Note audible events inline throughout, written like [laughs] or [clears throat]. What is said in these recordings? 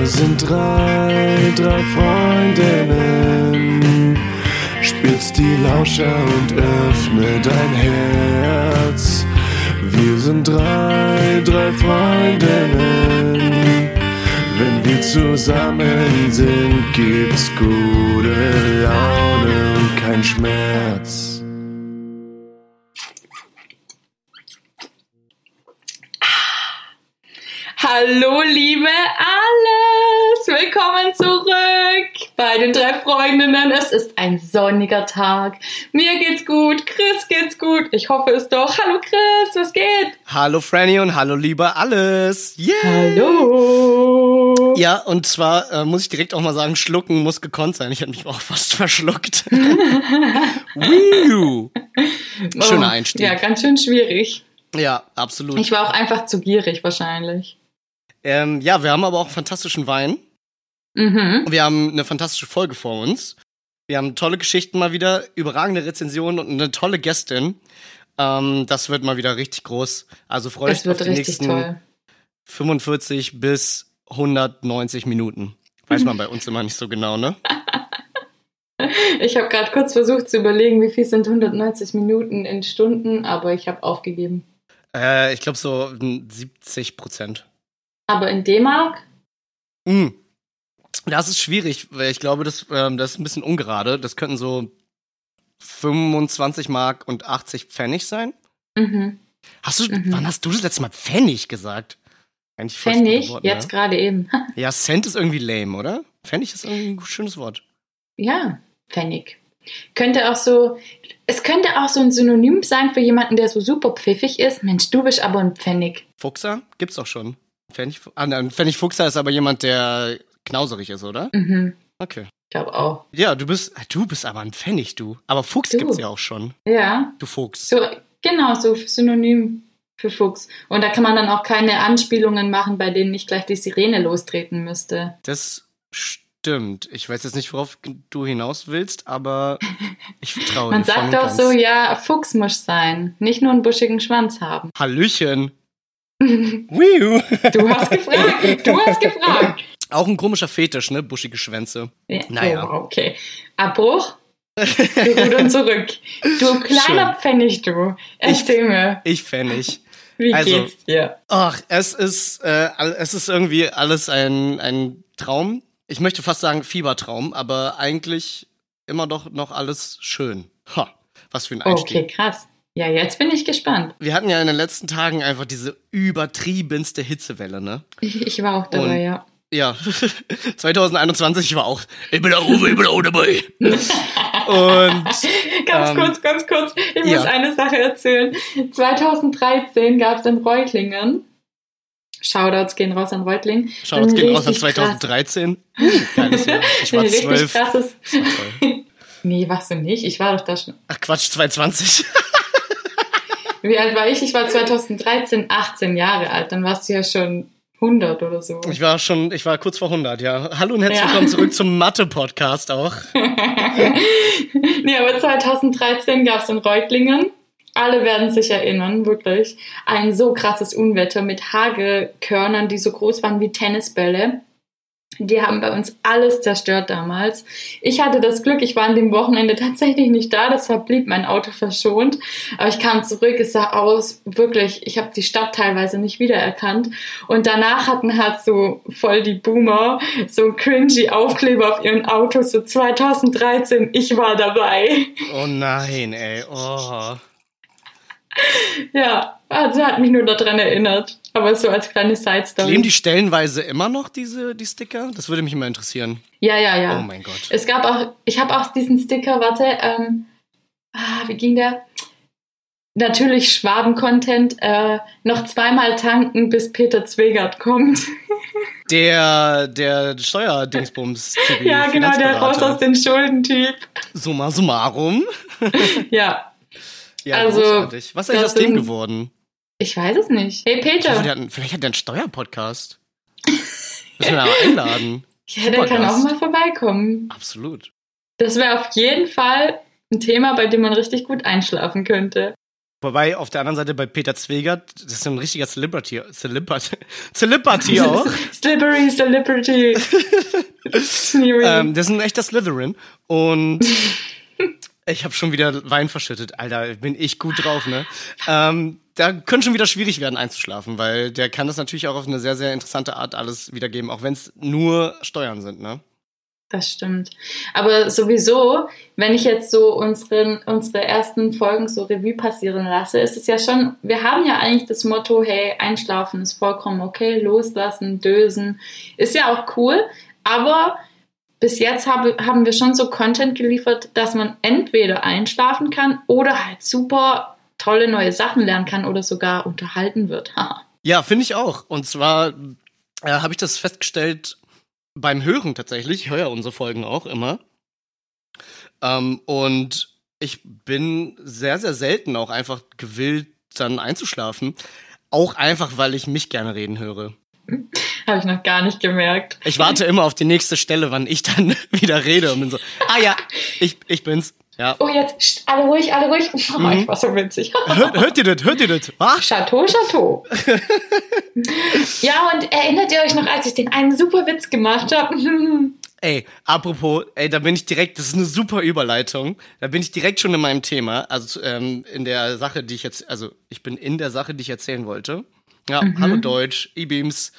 Wir sind drei, drei Freundinnen. Spitz die Lauscher und öffne dein Herz. Wir sind drei, drei Freundinnen. Wenn wir zusammen sind, gibt's gute Laune und kein Schmerz. Hallo, liebe alles! Willkommen zurück bei den drei Freundinnen. Es ist ein sonniger Tag. Mir geht's gut, Chris geht's gut. Ich hoffe es doch. Hallo Chris, was geht? Hallo Franny und hallo lieber alles. Yeah. Hallo. Ja, und zwar äh, muss ich direkt auch mal sagen, schlucken muss gekonnt sein. Ich habe mich auch fast [laughs] verschluckt. [laughs] Woo. Schöner Oh, Einstieg. Ja, ganz schön schwierig. Ja, absolut. Ich war auch einfach zu gierig wahrscheinlich. Ähm, ja, wir haben aber auch fantastischen Wein. Mhm. Wir haben eine fantastische Folge vor uns. Wir haben tolle Geschichten mal wieder, überragende Rezensionen und eine tolle Gästin. Ähm, das wird mal wieder richtig groß. Also freut Es euch auf die nächsten toll. 45 bis 190 Minuten. Weiß man bei [laughs] uns immer nicht so genau, ne? [laughs] Ich habe gerade kurz versucht zu überlegen, wie viel sind 190 Minuten in Stunden, aber ich habe aufgegeben. Äh, ich glaube so 70 Prozent. Aber in D-Mark? Mm. Das ist schwierig, weil ich glaube, das, ähm, das ist ein bisschen ungerade. Das könnten so 25 Mark und 80 Pfennig sein. Mhm. Hast du, Mhm. wann hast du das letzte Mal Pfennig gesagt? Eigentlich Pfennig, Wort, jetzt ne? gerade eben. [laughs] Ja, Cent ist irgendwie lame, oder? Pfennig ist irgendwie ein schönes Wort. Ja, Pfennig. Könnte auch so, es könnte auch so ein Synonym sein für jemanden, der so super pfiffig ist. Mensch, du bist aber ein Pfennig. Fuchser gibt's doch schon. Pfennig, ah, nein, Pfennig Fuchser ist aber jemand, der knauserig ist, oder? Mhm, Okay. ich glaube auch. Ja, du bist, du bist aber ein Pfennig, du. Aber Fuchs Du. gibt's ja auch schon. Ja, Du Fuchs. so, genau, so Synonym für Fuchs. Und da kann man dann auch keine Anspielungen machen, bei denen nicht gleich die Sirene lostreten müsste. Das stimmt. Ich weiß jetzt nicht, worauf du hinaus willst, aber [laughs] ich vertraue Man dir. voll sagt doch so, ja, Fuchs muss sein, nicht nur einen buschigen Schwanz haben. Hallöchen. [laughs] du hast gefragt, du hast gefragt. [laughs] Auch ein komischer Fetisch, ne? Buschige Schwänze. Ja, Naja. Oh, okay. Abbruch. Wir rudern [laughs] zurück. Du kleiner Schön. Pfennig, du. Erzähl mir, Ich Pfennig. wie Also- geht's dir? Ach, es ist, äh, es ist irgendwie alles ein, ein Traum. Ich möchte fast sagen Fiebertraum, aber eigentlich immer doch noch alles schön. Ha, was für ein Einstieg. Okay, krass. Ja, jetzt bin ich gespannt. Wir hatten ja in den letzten Tagen einfach diese übertriebenste Hitzewelle, ne? Ich, ich war auch dabei, Und- ja. Ja, [laughs] 2021 war auch, ich bin da oben, ich bin auch dabei. Und [laughs] Ganz Ähm, kurz, ganz kurz. Ich muss ja. eine Sache erzählen. 2013 gab es in Reutlingen, Shoutouts gehen raus an Reutlingen. Shoutouts gehen raus an richtig krass- 2013. Geiles [laughs] Jahr. Ich war richtig zwölf. krasses. War. Nee, warst du nicht? Ich war doch da schon. Ach Quatsch, 2020. Wie alt war ich? Ich war 2013 18 Jahre alt. Dann warst du ja schon 100 oder so. Ich war schon, ich war kurz vor 100, ja. Hallo und herzlich Ja. willkommen zurück zum Mathe-Podcast auch. [laughs] nee, aber 2013 gab es in Reutlingen, alle werden sich erinnern, wirklich, ein so krasses Unwetter mit Hagelkörnern, die so groß waren wie Tennisbälle. Die haben bei uns alles zerstört damals. Ich hatte das Glück, ich war an dem Wochenende tatsächlich nicht da, deshalb blieb mein Auto verschont. Aber ich kam zurück, es sah aus, wirklich, ich habe die Stadt teilweise nicht wiedererkannt. Und danach hatten halt so voll die Boomer so cringy Aufkleber auf ihren Autos, so 2013, ich war dabei. Oh nein, ey. Oh. Ja, also hat mich nur daran erinnert. Aber so als kleine Side-Story. Kleben die stellenweise immer noch, diese, die Sticker? Das würde mich immer interessieren. Ja, ja, ja. Oh mein Gott. Es gab auch, ich habe auch diesen Sticker, warte, ähm, ah, wie ging der? Natürlich Schwaben-Content, äh, noch zweimal tanken, bis Peter Zwegert kommt. [laughs] Der, der Steuerdingsbums. ja, genau, der raus aus den Schulden-Typ. Summa summarum. Ja, Ja, Also, großartig. Was ist eigentlich das aus dem geworden? ich weiß es nicht. Hey hoffe, Peter, der hat, vielleicht hat der einen Steuerpodcast. Müssen wir da mal einladen. [laughs] ja, der kann auch mal vorbeikommen. Absolut. Das wäre auf jeden Fall ein Thema, bei dem man richtig gut einschlafen könnte. Wobei auf der anderen Seite bei Peter Zwegert, das ist ein richtiger Celebrity, Celebrity, [laughs] Celebrity auch. [laughs] Slippery Celebrity. ähm, der ist ein echter Slytherin. Und ich habe schon wieder Wein verschüttet. Alter, bin ich gut drauf, ne? Ähm, da könnte schon wieder schwierig werden einzuschlafen, weil der kann das natürlich auch auf eine sehr, sehr interessante Art alles wiedergeben, auch wenn es nur Steuern sind, ne? Das stimmt. Aber sowieso, wenn ich jetzt so unseren, unsere ersten Folgen so Revue passieren lasse, ist es ja schon, wir haben ja eigentlich das Motto, hey, einschlafen ist vollkommen okay, loslassen, dösen, ist ja auch cool, aber bis jetzt habe, haben wir schon so Content geliefert, dass man entweder einschlafen kann oder halt super tolle neue Sachen lernen kann oder sogar unterhalten wird. [laughs] ja, finde ich auch. Und zwar äh, habe ich das festgestellt beim Hören tatsächlich. Ich höre ja unsere Folgen auch immer. Ähm, und ich bin sehr, sehr selten auch einfach gewillt, dann einzuschlafen. Auch einfach, weil ich mich gerne reden höre. [laughs] Habe ich noch gar nicht gemerkt. Ich warte immer auf die nächste Stelle, wann ich dann [laughs] wieder rede und bin so, ah ja, ich, ich bin's. Ja. Oh, jetzt alle ruhig, alle ruhig. [laughs] Oh, mhm. Ich war so witzig. hört, hört ihr das? Hört ihr das? Was? Chateau, Chateau. ja, und erinnert ihr euch noch, als ich den einen super Witz gemacht habe? Ey, apropos, ey, da bin ich direkt, das ist eine super Überleitung. Da bin ich direkt schon in meinem Thema, also ähm, in der Sache, die ich jetzt, also ich bin in der Sache, die ich erzählen wollte. Ja, mhm. hallo Deutsch, E-Beams.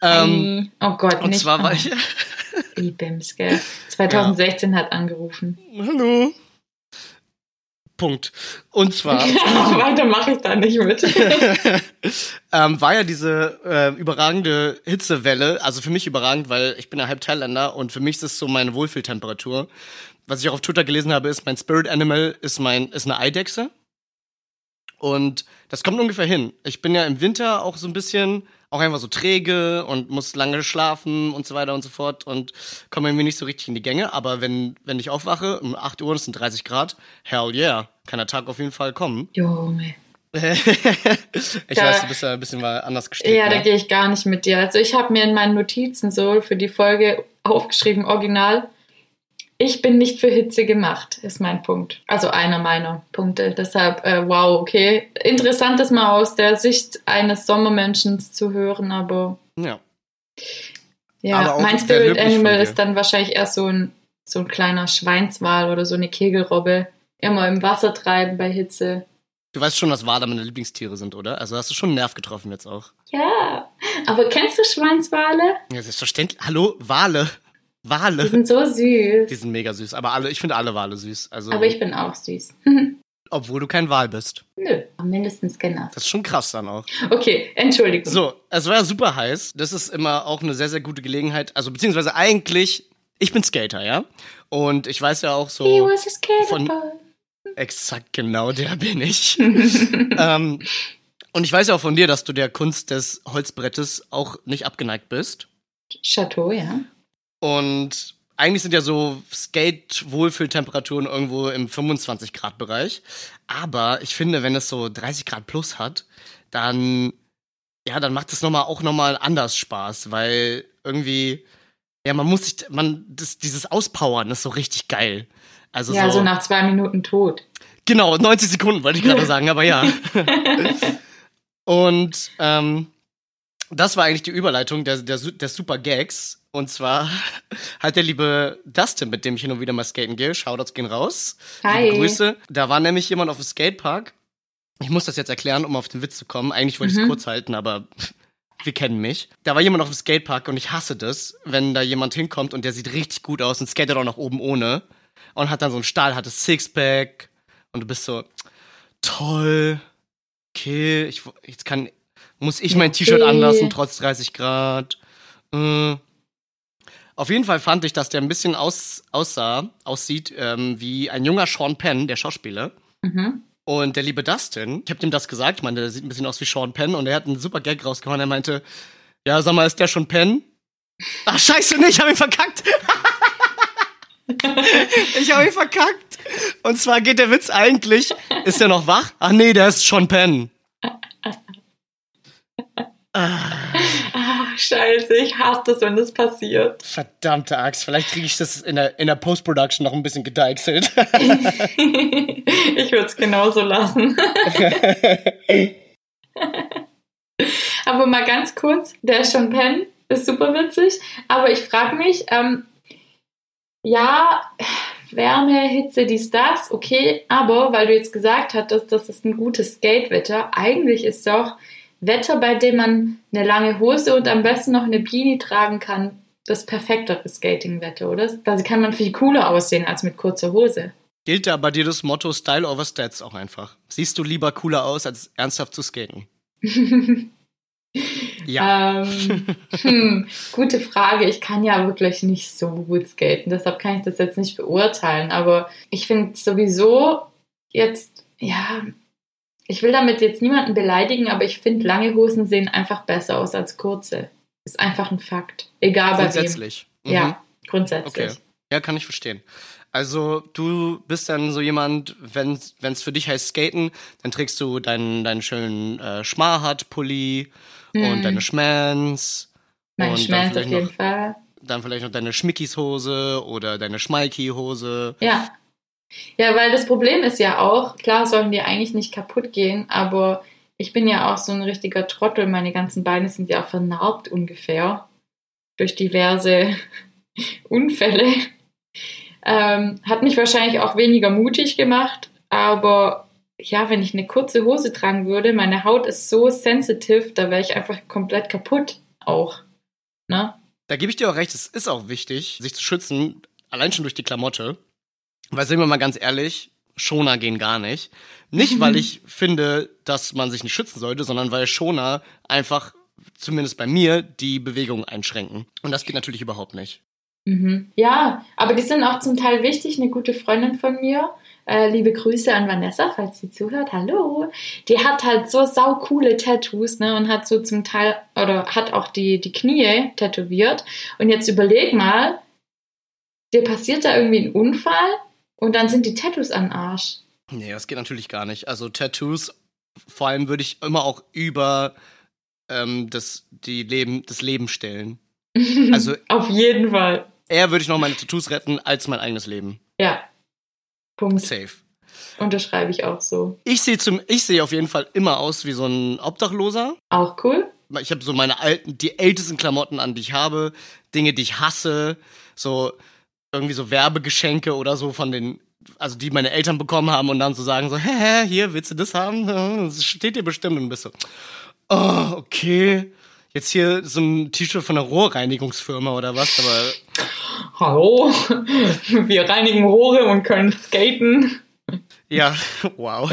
Ähm, oh Gott, und nicht. zwar war ich. [laughs] E-Beams, gell? 2016 ja. hat angerufen. Hallo. Punkt. Und zwar. [laughs] Weiter mache ich da nicht mit. [laughs] ähm, war ja diese äh, überragende Hitzewelle, also für mich überragend, weil ich bin ja halb Thailänder und für mich ist das so meine Wohlfühltemperatur. Was ich auch auf Twitter gelesen habe, ist, mein Spirit Animal ist mein, ist eine Eidechse. Und das kommt ungefähr hin. Ich bin ja im Winter auch so ein bisschen auch einfach so träge und muss lange schlafen und so weiter und so fort und komme irgendwie nicht so richtig in die Gänge. Aber wenn, wenn ich aufwache, um 8 Uhr und es sind 30 Grad, hell yeah, kann der Tag auf jeden Fall kommen. Junge. [laughs] ich da, weiß, du bist ja ein bisschen mal anders gestellt. Ja, ne? da gehe ich gar nicht mit dir. Also ich habe mir in meinen Notizen so für die Folge aufgeschrieben, original, ich bin nicht für Hitze gemacht, ist mein Punkt. Also einer meiner Punkte. Deshalb, äh, wow, okay. Interessant ist mal aus der Sicht eines Sommermenschen zu hören, aber. Ja. Ja, mein Spirit Animal ist dann wahrscheinlich eher so ein, so ein kleiner Schweinswal oder so eine Kegelrobbe. Immer im Wasser treiben bei Hitze. Du weißt schon, dass Wale meine Lieblingstiere sind, oder? Also hast du schon einen Nerv getroffen jetzt auch. Ja. Aber kennst du Schweinswale? Ja, selbstverständlich. Hallo, Wale. Wale. Die sind so süß. Die sind mega süß. Aber alle, ich finde alle Wale süß. Also, aber ich bin auch süß. [laughs] obwohl du kein Wal bist. Nö, mindestens genau. Das ist schon krass dann auch. Okay, Entschuldigung. So, es war ja super heiß. Das ist immer auch eine sehr, sehr gute Gelegenheit. Also, beziehungsweise eigentlich, ich bin Skater, ja? Und ich weiß ja auch so. He was a skater von, Exakt, genau, der bin ich. [laughs] ähm, und ich weiß ja auch von dir, dass du der Kunst des Holzbrettes auch nicht abgeneigt bist. Chateau, ja. Und eigentlich sind ja so Skate-Wohlfühltemperaturen irgendwo im 25 Grad Bereich. Aber ich finde, wenn es so 30 Grad plus hat, dann, ja, dann macht es nochmal auch nochmal anders Spaß, weil irgendwie, ja, man muss sich, man, das, dieses Auspowern ist so richtig geil. Also ja, so, so nach zwei Minuten tot. Genau, 90 Sekunden wollte ich gerade [laughs] sagen, aber ja. [laughs] Und ähm, das war eigentlich die Überleitung der, der, der Super Gags. Und zwar [laughs] hat der liebe Dustin, mit dem ich hin und wieder mal skaten gehe, Shoutouts gehen raus. Hi. Liebe Grüße. Da war nämlich jemand auf dem Skatepark. Ich muss das jetzt erklären, um auf den Witz zu kommen. Eigentlich wollte ich es mhm. kurz halten, aber [laughs] wir kennen mich. Da war jemand auf dem Skatepark und ich hasse das, wenn da jemand hinkommt und der sieht richtig gut aus und skatet auch nach oben ohne und hat dann so ein stahlhartes Sixpack und du bist so, toll, okay, ich, jetzt kann, muss ich mein T-Shirt anlassen, trotz 30 Grad. Äh. Auf jeden Fall fand ich, dass der ein bisschen aus, aussah, aussieht ähm, wie ein junger Sean Penn, der Schauspieler. Mhm. Und der liebe Dustin, ich hab dem das gesagt, ich meine, der sieht ein bisschen aus wie Sean Penn und er hat einen super Gag rausgehauen. Er meinte, ja, sag mal, ist der schon Penn? Ach, scheiße, nicht, ich hab ihn verkackt. [laughs] ich hab ihn verkackt. Und zwar geht der Witz eigentlich, ist der noch wach? Ach nee, der ist schon Penn. Ah, scheiße, ich hasse das, wenn das passiert. Verdammte Axt, vielleicht kriege ich das in der, in der Post-Production noch ein bisschen gedeichselt. [laughs] ich würde es genauso lassen. [laughs] aber mal ganz kurz, der ist schon pennen, ist super witzig, aber ich frage mich, ähm, ja, Wärme, Hitze, dies, das, okay, aber weil du jetzt gesagt hattest, das ist ein gutes Skatewetter, eigentlich ist doch Wetter, bei dem man eine lange Hose und am besten noch eine Beanie tragen kann, das perfektere Skatingwetter, oder? Da kann man viel cooler aussehen als mit kurzer Hose. Gilt da bei dir das Motto Style over Stats auch einfach? Siehst du lieber cooler aus, als ernsthaft zu skaten? [laughs] ja. Ähm, [laughs] hm, gute Frage. Ich kann ja wirklich nicht so gut skaten, deshalb kann ich das jetzt nicht beurteilen. Aber ich finde sowieso jetzt, ja, ich will damit jetzt niemanden beleidigen, aber ich finde, lange Hosen sehen einfach besser aus als kurze. Ist einfach ein Fakt. Egal bei wem. Grundsätzlich. Mhm. Ja, grundsätzlich. Okay. Ja, kann ich verstehen. Also du bist dann so jemand, wenn es für dich heißt Skaten, dann trägst du deinen, deinen schönen äh, Schmarhat-Pulli mm. und deine Schmans. Meine Schmans auf jeden noch, Fall. Dann vielleicht noch deine Schmickis-Hose oder deine Schmalki-Hose. Ja. Ja, weil das Problem ist ja auch, klar sollen die eigentlich nicht kaputt gehen, aber ich bin ja auch so ein richtiger Trottel. Meine ganzen Beine sind ja vernarbt ungefähr durch diverse [laughs] Unfälle. Ähm, hat mich wahrscheinlich auch weniger mutig gemacht, aber ja, wenn ich eine kurze Hose tragen würde, meine Haut ist so sensitiv, da wäre ich einfach komplett kaputt auch. Ne? Da gebe ich dir auch recht, es ist auch wichtig, sich zu schützen, allein schon durch die Klamotte. Weil sind wir mal ganz ehrlich, Schoner gehen gar nicht. Nicht, weil [laughs] ich finde, dass man sich nicht schützen sollte, sondern weil Schoner einfach, zumindest bei mir, die Bewegung einschränken. Und das geht natürlich überhaupt nicht. Mhm. Ja, aber die sind auch zum Teil wichtig. Eine gute Freundin von mir, äh, liebe Grüße an Vanessa, falls sie zuhört. Hallo. Die hat halt so saukoole Tattoos, ne? Und hat so zum Teil, oder hat auch die, die Knie tätowiert. Und jetzt überleg mal, dir passiert da irgendwie ein Unfall und dann sind die Tattoos an Arsch. Nee, das geht natürlich gar nicht. Also Tattoos, vor allem würde ich immer auch über ähm, das, die Leben, das Leben stellen. [laughs] Also auf jeden Fall. Eher würde ich noch meine Tattoos retten als mein eigenes Leben. Ja. Punkt. Safe. Unterschreibe ich auch so. Ich sehe zum, ich sehe auf jeden Fall immer aus wie so ein Obdachloser. Auch cool. Ich habe so meine alten, die ältesten Klamotten an, die ich habe, Dinge, die ich hasse, so irgendwie so Werbegeschenke oder so von den, also die meine Eltern bekommen haben und dann so sagen so, hä, hä hier willst du das haben? Das steht dir bestimmt und bist so, oh, okay. Jetzt hier so ein T-Shirt von einer Rohrreinigungsfirma oder was, aber. Hallo, [laughs] wir reinigen Rohre und können skaten. Ja, [laughs] wow.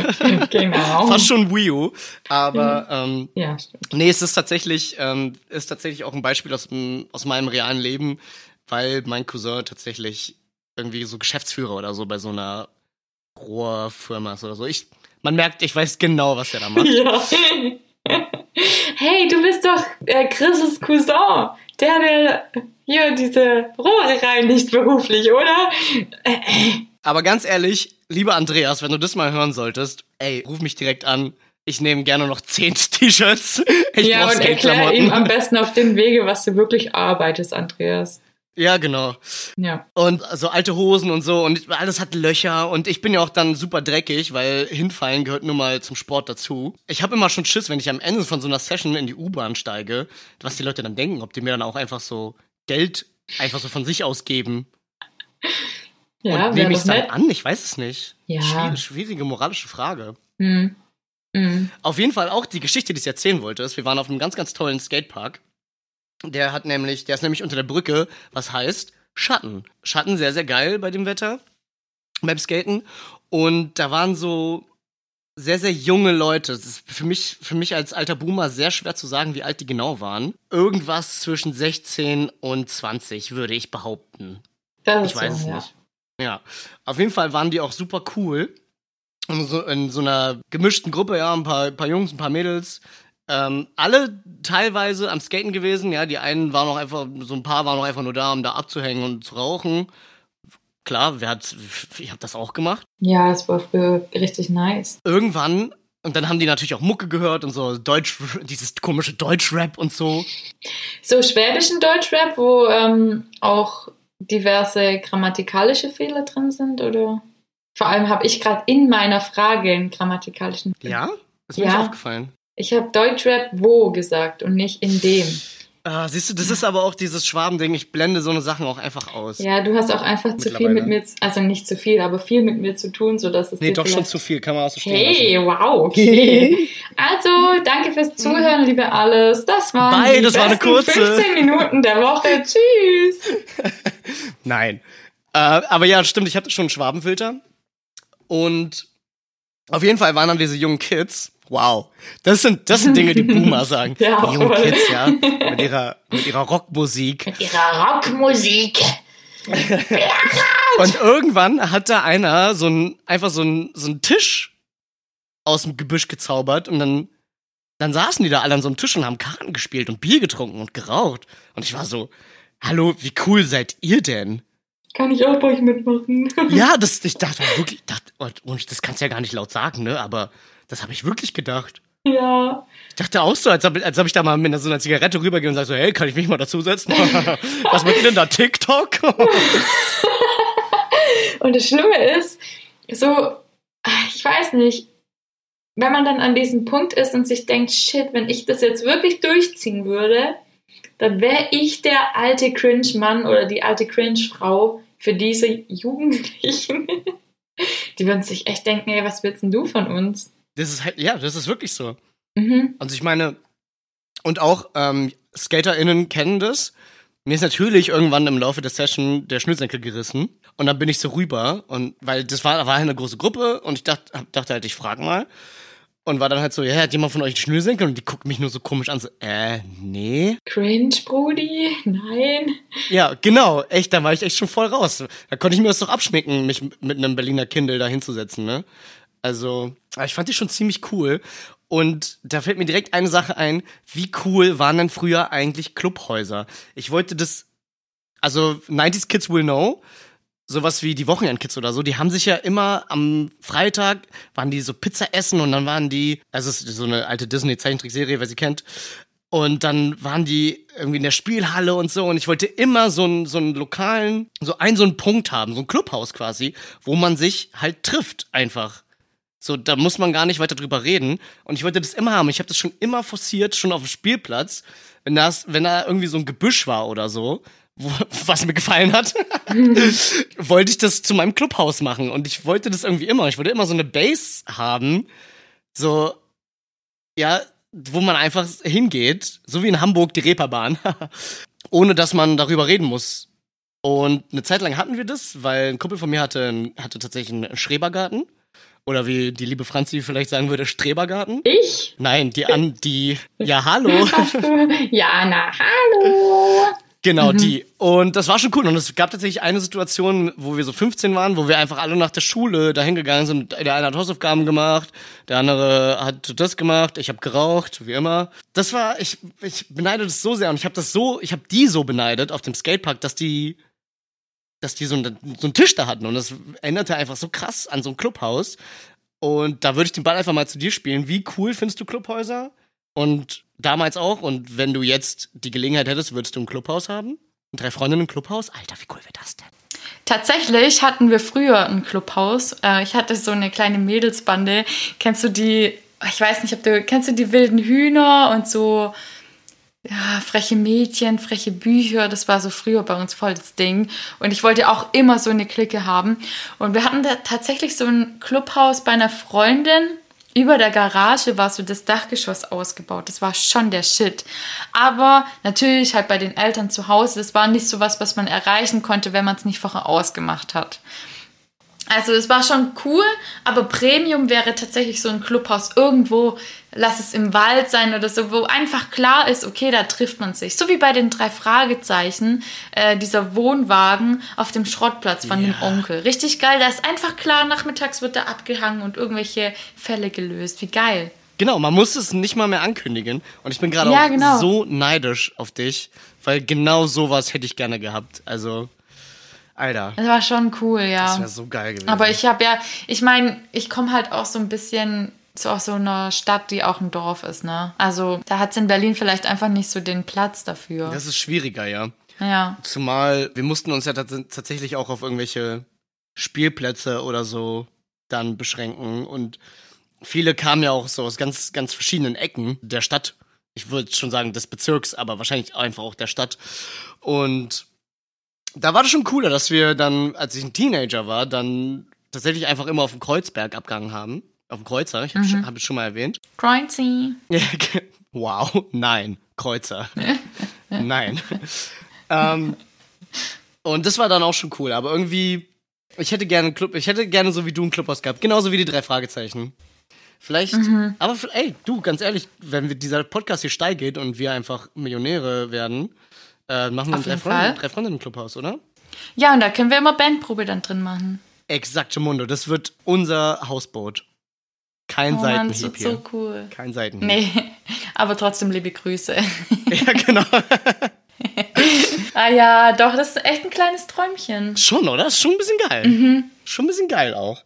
Genau. [laughs] Fast schon Wii U. Aber ähm, ja, stimmt. nee, es ist tatsächlich, ähm, ist tatsächlich auch ein Beispiel aus, aus meinem realen Leben, weil mein Cousin tatsächlich irgendwie so Geschäftsführer oder so bei so einer Rohrfirma ist oder so. Ich, man merkt, ich weiß genau, was er da macht. [laughs] Ja. Hey, du bist doch äh, Chris' Cousin. Der, der hier diese Rohre reinigt beruflich, oder? Äh, äh. Aber ganz ehrlich, lieber Andreas, wenn du das mal hören solltest, ey, ruf mich direkt an. Ich nehme gerne noch zehn [laughs] T-Shirts. Ja, und erklär ihm am besten auf dem Wege, was du wirklich arbeitest, Andreas. Ja, genau. Ja. Und so alte Hosen und so und alles hat Löcher und ich bin ja auch dann super dreckig, weil hinfallen gehört nun mal zum Sport dazu. Ich habe immer schon Schiss, wenn ich am Ende von so einer Session in die U-Bahn steige, was die Leute dann denken, ob die mir dann auch einfach so Geld einfach so von sich ausgeben. Ja, und nehme ich es dann an? Ich weiß es nicht. Ja. Schwierige, schwierige moralische Frage. Hm. Hm. Auf jeden Fall auch die Geschichte, die ich erzählen wollte, ist, wir waren auf einem ganz, ganz tollen Skatepark der hat nämlich, der ist nämlich unter der Brücke, was heißt Schatten. Schatten sehr, sehr geil bei dem Wetter, beim Skaten. Und da waren so sehr, sehr junge Leute. Das ist für mich, für mich als alter Boomer sehr schwer zu sagen, wie alt die genau waren. Irgendwas zwischen 16 und 20, würde ich behaupten. Das ich weiß so, es ja. nicht. Ja. Auf jeden Fall waren die auch super cool. In so, in so einer gemischten Gruppe, ja, ein paar, paar Jungs, ein paar Mädels. Ähm, alle teilweise am Skaten gewesen, ja, die einen waren noch einfach, so ein paar waren noch einfach nur da, um da abzuhängen und zu rauchen. Klar, wer hat, ich habe das auch gemacht. Ja, es war für richtig nice. Irgendwann Und dann haben die natürlich auch Mucke gehört und so Deutsch, dieses komische Deutschrap und so. So schwäbischen Deutschrap, wo ähm, auch diverse grammatikalische Fehler drin sind, oder? Vor allem habe ich gerade in meiner Frage einen grammatikalischen Fehler. Ja? Ist mir Ja. nicht aufgefallen. Ich habe Deutschrap wo gesagt und nicht in dem. Ah, siehst du, das ist aber auch dieses Schwabending. Ich blende so eine Sachen auch einfach aus. Ja, du hast auch einfach zu viel mit mir, zu- also nicht zu viel, aber viel mit mir zu tun, sodass es Nee, doch schon zu viel, kann man auch so stehen Hey, lassen. wow, okay. [laughs] Also, danke fürs Zuhören, liebe alles. Das waren Bye, die das war eine kurze. 15 Minuten der Woche. [laughs] Tschüss. Nein. Äh, aber ja, stimmt, ich hatte schon einen Schwabenfilter. Und auf jeden Fall waren dann diese jungen Kids. Wow. Das sind, das sind Dinge, die Boomer sagen. [laughs] Ja, die jungen. Kids, ja. Mit ihrer, [laughs] mit ihrer Rockmusik. Mit ihrer Rockmusik. Und irgendwann hat da einer so ein, einfach so ein, so ein Tisch aus dem Gebüsch gezaubert und dann, dann saßen die da alle an so einem Tisch und haben Karten gespielt und Bier getrunken und geraucht. Und ich war so, hallo, wie cool seid ihr denn? Kann ich auch bei euch mitmachen? Ja, [laughs] das, ich dachte wirklich, dachte, und- und das kannst du ja gar nicht laut sagen, ne? Aber das habe ich wirklich gedacht. ja. Ich dachte auch so, als ob, als ob ich da mal mit so einer Zigarette rübergehe und sage so, hey, kann ich mich mal dazusetzen? [laughs] Was macht ihr denn da, TikTok? [laughs] Und das Schlimme ist, so, ich weiß nicht, wenn man dann an diesem Punkt ist und sich denkt, shit, wenn ich das jetzt wirklich durchziehen würde, dann wäre ich der alte Cringe-Mann oder die alte Cringe-Frau für diese Jugendlichen. [laughs] Die würden sich echt denken, ey, was willst denn du von uns? Das ist halt, ja, das ist wirklich so. Mhm. Also ich meine, und auch ähm, SkaterInnen kennen das. Mir ist natürlich irgendwann im Laufe der Session der Schnürsenkel gerissen. Und dann bin ich so rüber. Und weil das war, war halt eine große Gruppe und ich dachte, dachte halt, ich frag mal. Und war dann halt so, ja, hat jemand von euch einen Schnürsenkel? Und die guckt mich nur so komisch an, so, äh, nee. Cringe, Brudi? Nein. Ja, genau, echt, da war ich echt schon voll raus. Da konnte ich mir das doch abschminken, mich mit einem Berliner Kindle da hinzusetzen, ne? Also, ich fand die schon ziemlich cool. Und da fällt mir direkt eine Sache ein. Wie cool waren denn früher eigentlich Clubhäuser? Ich wollte das, also 90s Kids will know, sowas wie die Wochenendkids oder so, die haben sich ja immer am Freitag, waren die so Pizza essen und dann waren die, also es ist so eine alte Disney-Zeichentrickserie, wer sie kennt, und dann waren die irgendwie in der Spielhalle und so. Und ich wollte immer so einen, so einen lokalen, so einen, so einen Punkt haben, so ein Clubhaus quasi, wo man sich halt trifft einfach. So, da muss man gar nicht weiter drüber reden. Und ich wollte das immer haben. Ich habe das schon immer forciert, schon auf dem Spielplatz. Wenn, das, wenn da irgendwie so ein Gebüsch war oder so, wo, [laughs] was mir gefallen hat, [laughs] [laughs] wollte ich das zu meinem Clubhaus machen. Und ich wollte das irgendwie immer. Ich wollte immer so eine Base haben. So, ja, wo man einfach hingeht, so wie in Hamburg die Reeperbahn, ohne dass man darüber reden muss. Und eine Zeit lang hatten wir das, weil ein Kumpel von mir hatte, hatte tatsächlich einen Schrebergarten. Oder wie die liebe Franzi vielleicht sagen würde, Strebergarten. Ich? Nein, die an, die, ja, hallo. [laughs] Ja, na, hallo. Genau, die. Und das war schon cool. Und es gab tatsächlich eine Situation, wo wir so 15 waren, wo wir einfach alle nach der Schule dahin gegangen sind. Der eine hat Hausaufgaben gemacht, der andere hat das gemacht, ich habe geraucht, wie immer. Das war, ich, ich beneide das so sehr und ich habe das so, ich habe die so beneidet auf dem Skatepark, dass die, dass die so, einen- so einen Tisch da hatten. Und das erinnerte einfach so krass an so ein Clubhaus. Und da würde ich den Ball einfach mal zu dir spielen. Wie cool findest du Clubhäuser? Und damals auch. Und wenn du jetzt die Gelegenheit hättest, würdest du ein Clubhaus haben? Ein drei Freundinnen Clubhaus? Alter, wie cool wäre das denn? Tatsächlich hatten wir früher ein Clubhaus. Äh, Ich hatte so eine kleine Mädelsbande. Kennst du die, ich weiß nicht, ob du, kennst du die wilden Hühner und so, ja, freche Mädchen, freche Bücher. Das war so früher bei uns voll das Ding. Und ich wollte auch immer so eine Clique haben. Und wir hatten da tatsächlich so ein Clubhaus bei einer Freundin. Über der Garage war so das Dachgeschoss ausgebaut. Das war schon der Shit. Aber natürlich halt bei den Eltern zu Hause, das war nicht so was, was man erreichen konnte, wenn man es nicht vorher ausgemacht hat. Also es war schon cool, aber Premium wäre tatsächlich so ein Clubhaus irgendwo, lass es im Wald sein oder so, wo einfach klar ist, okay, da trifft man sich. So wie bei den drei Fragezeichen, äh, dieser Wohnwagen auf dem Schrottplatz von dem Ja. Onkel. Richtig geil, da ist einfach klar, nachmittags wird da abgehangen und irgendwelche Fälle gelöst. Wie geil. Genau, man muss es nicht mal mehr ankündigen. Und ich bin gerade Ja, auch genau. so neidisch auf dich, weil genau sowas hätte ich gerne gehabt. Also, Alter, Das war schon cool, ja. das wäre so geil gewesen. Aber ich habe ja, ich meine, ich komme halt auch so ein bisschen Ist auch so eine Stadt, die auch ein Dorf ist, ne? Also da hat es in Berlin vielleicht einfach nicht so den Platz dafür. Das ist schwieriger, ja. Ja. Zumal wir mussten uns ja tats tatsächlich auch auf irgendwelche Spielplätze oder so dann beschränken und viele kamen ja auch so aus ganz, ganz verschiedenen Ecken der Stadt. Ich würde schon sagen des Bezirks, aber wahrscheinlich einfach auch der Stadt. Und da war das schon cooler, dass wir dann, als ich ein Teenager war, dann tatsächlich einfach immer auf dem Kreuzberg abgegangen haben. Auf dem Kreuzer, ich habe Mhm. es schon mal erwähnt. Kreuzi. [laughs] wow, nein, Kreuzer. [laughs] nein. ähm, und das war dann auch schon cool, aber irgendwie, ich hätte gerne einen Club, ich hätte gerne so wie du einen Clubhaus gehabt, genauso wie die drei Fragezeichen. Vielleicht, Mhm. aber ey, du, ganz ehrlich, wenn wir, dieser Podcast hier steil geht und wir einfach Millionäre werden, äh, machen wir Auf drei, Freunde, drei Freundinnen Clubhaus, oder? Ja, und da können wir immer Bandprobe dann drin machen. Exakte Mundo, das wird unser Hausboot. Kein Oh Mann, Seitenhieb wird hier. so cool. Kein Seitenhieb. Nee, [laughs] aber trotzdem liebe Grüße. [laughs] Ja, genau. [laughs] ah ja, doch, das ist echt ein kleines Träumchen. Schon, oder? Ist schon ein bisschen geil. Mhm. Schon ein bisschen geil auch.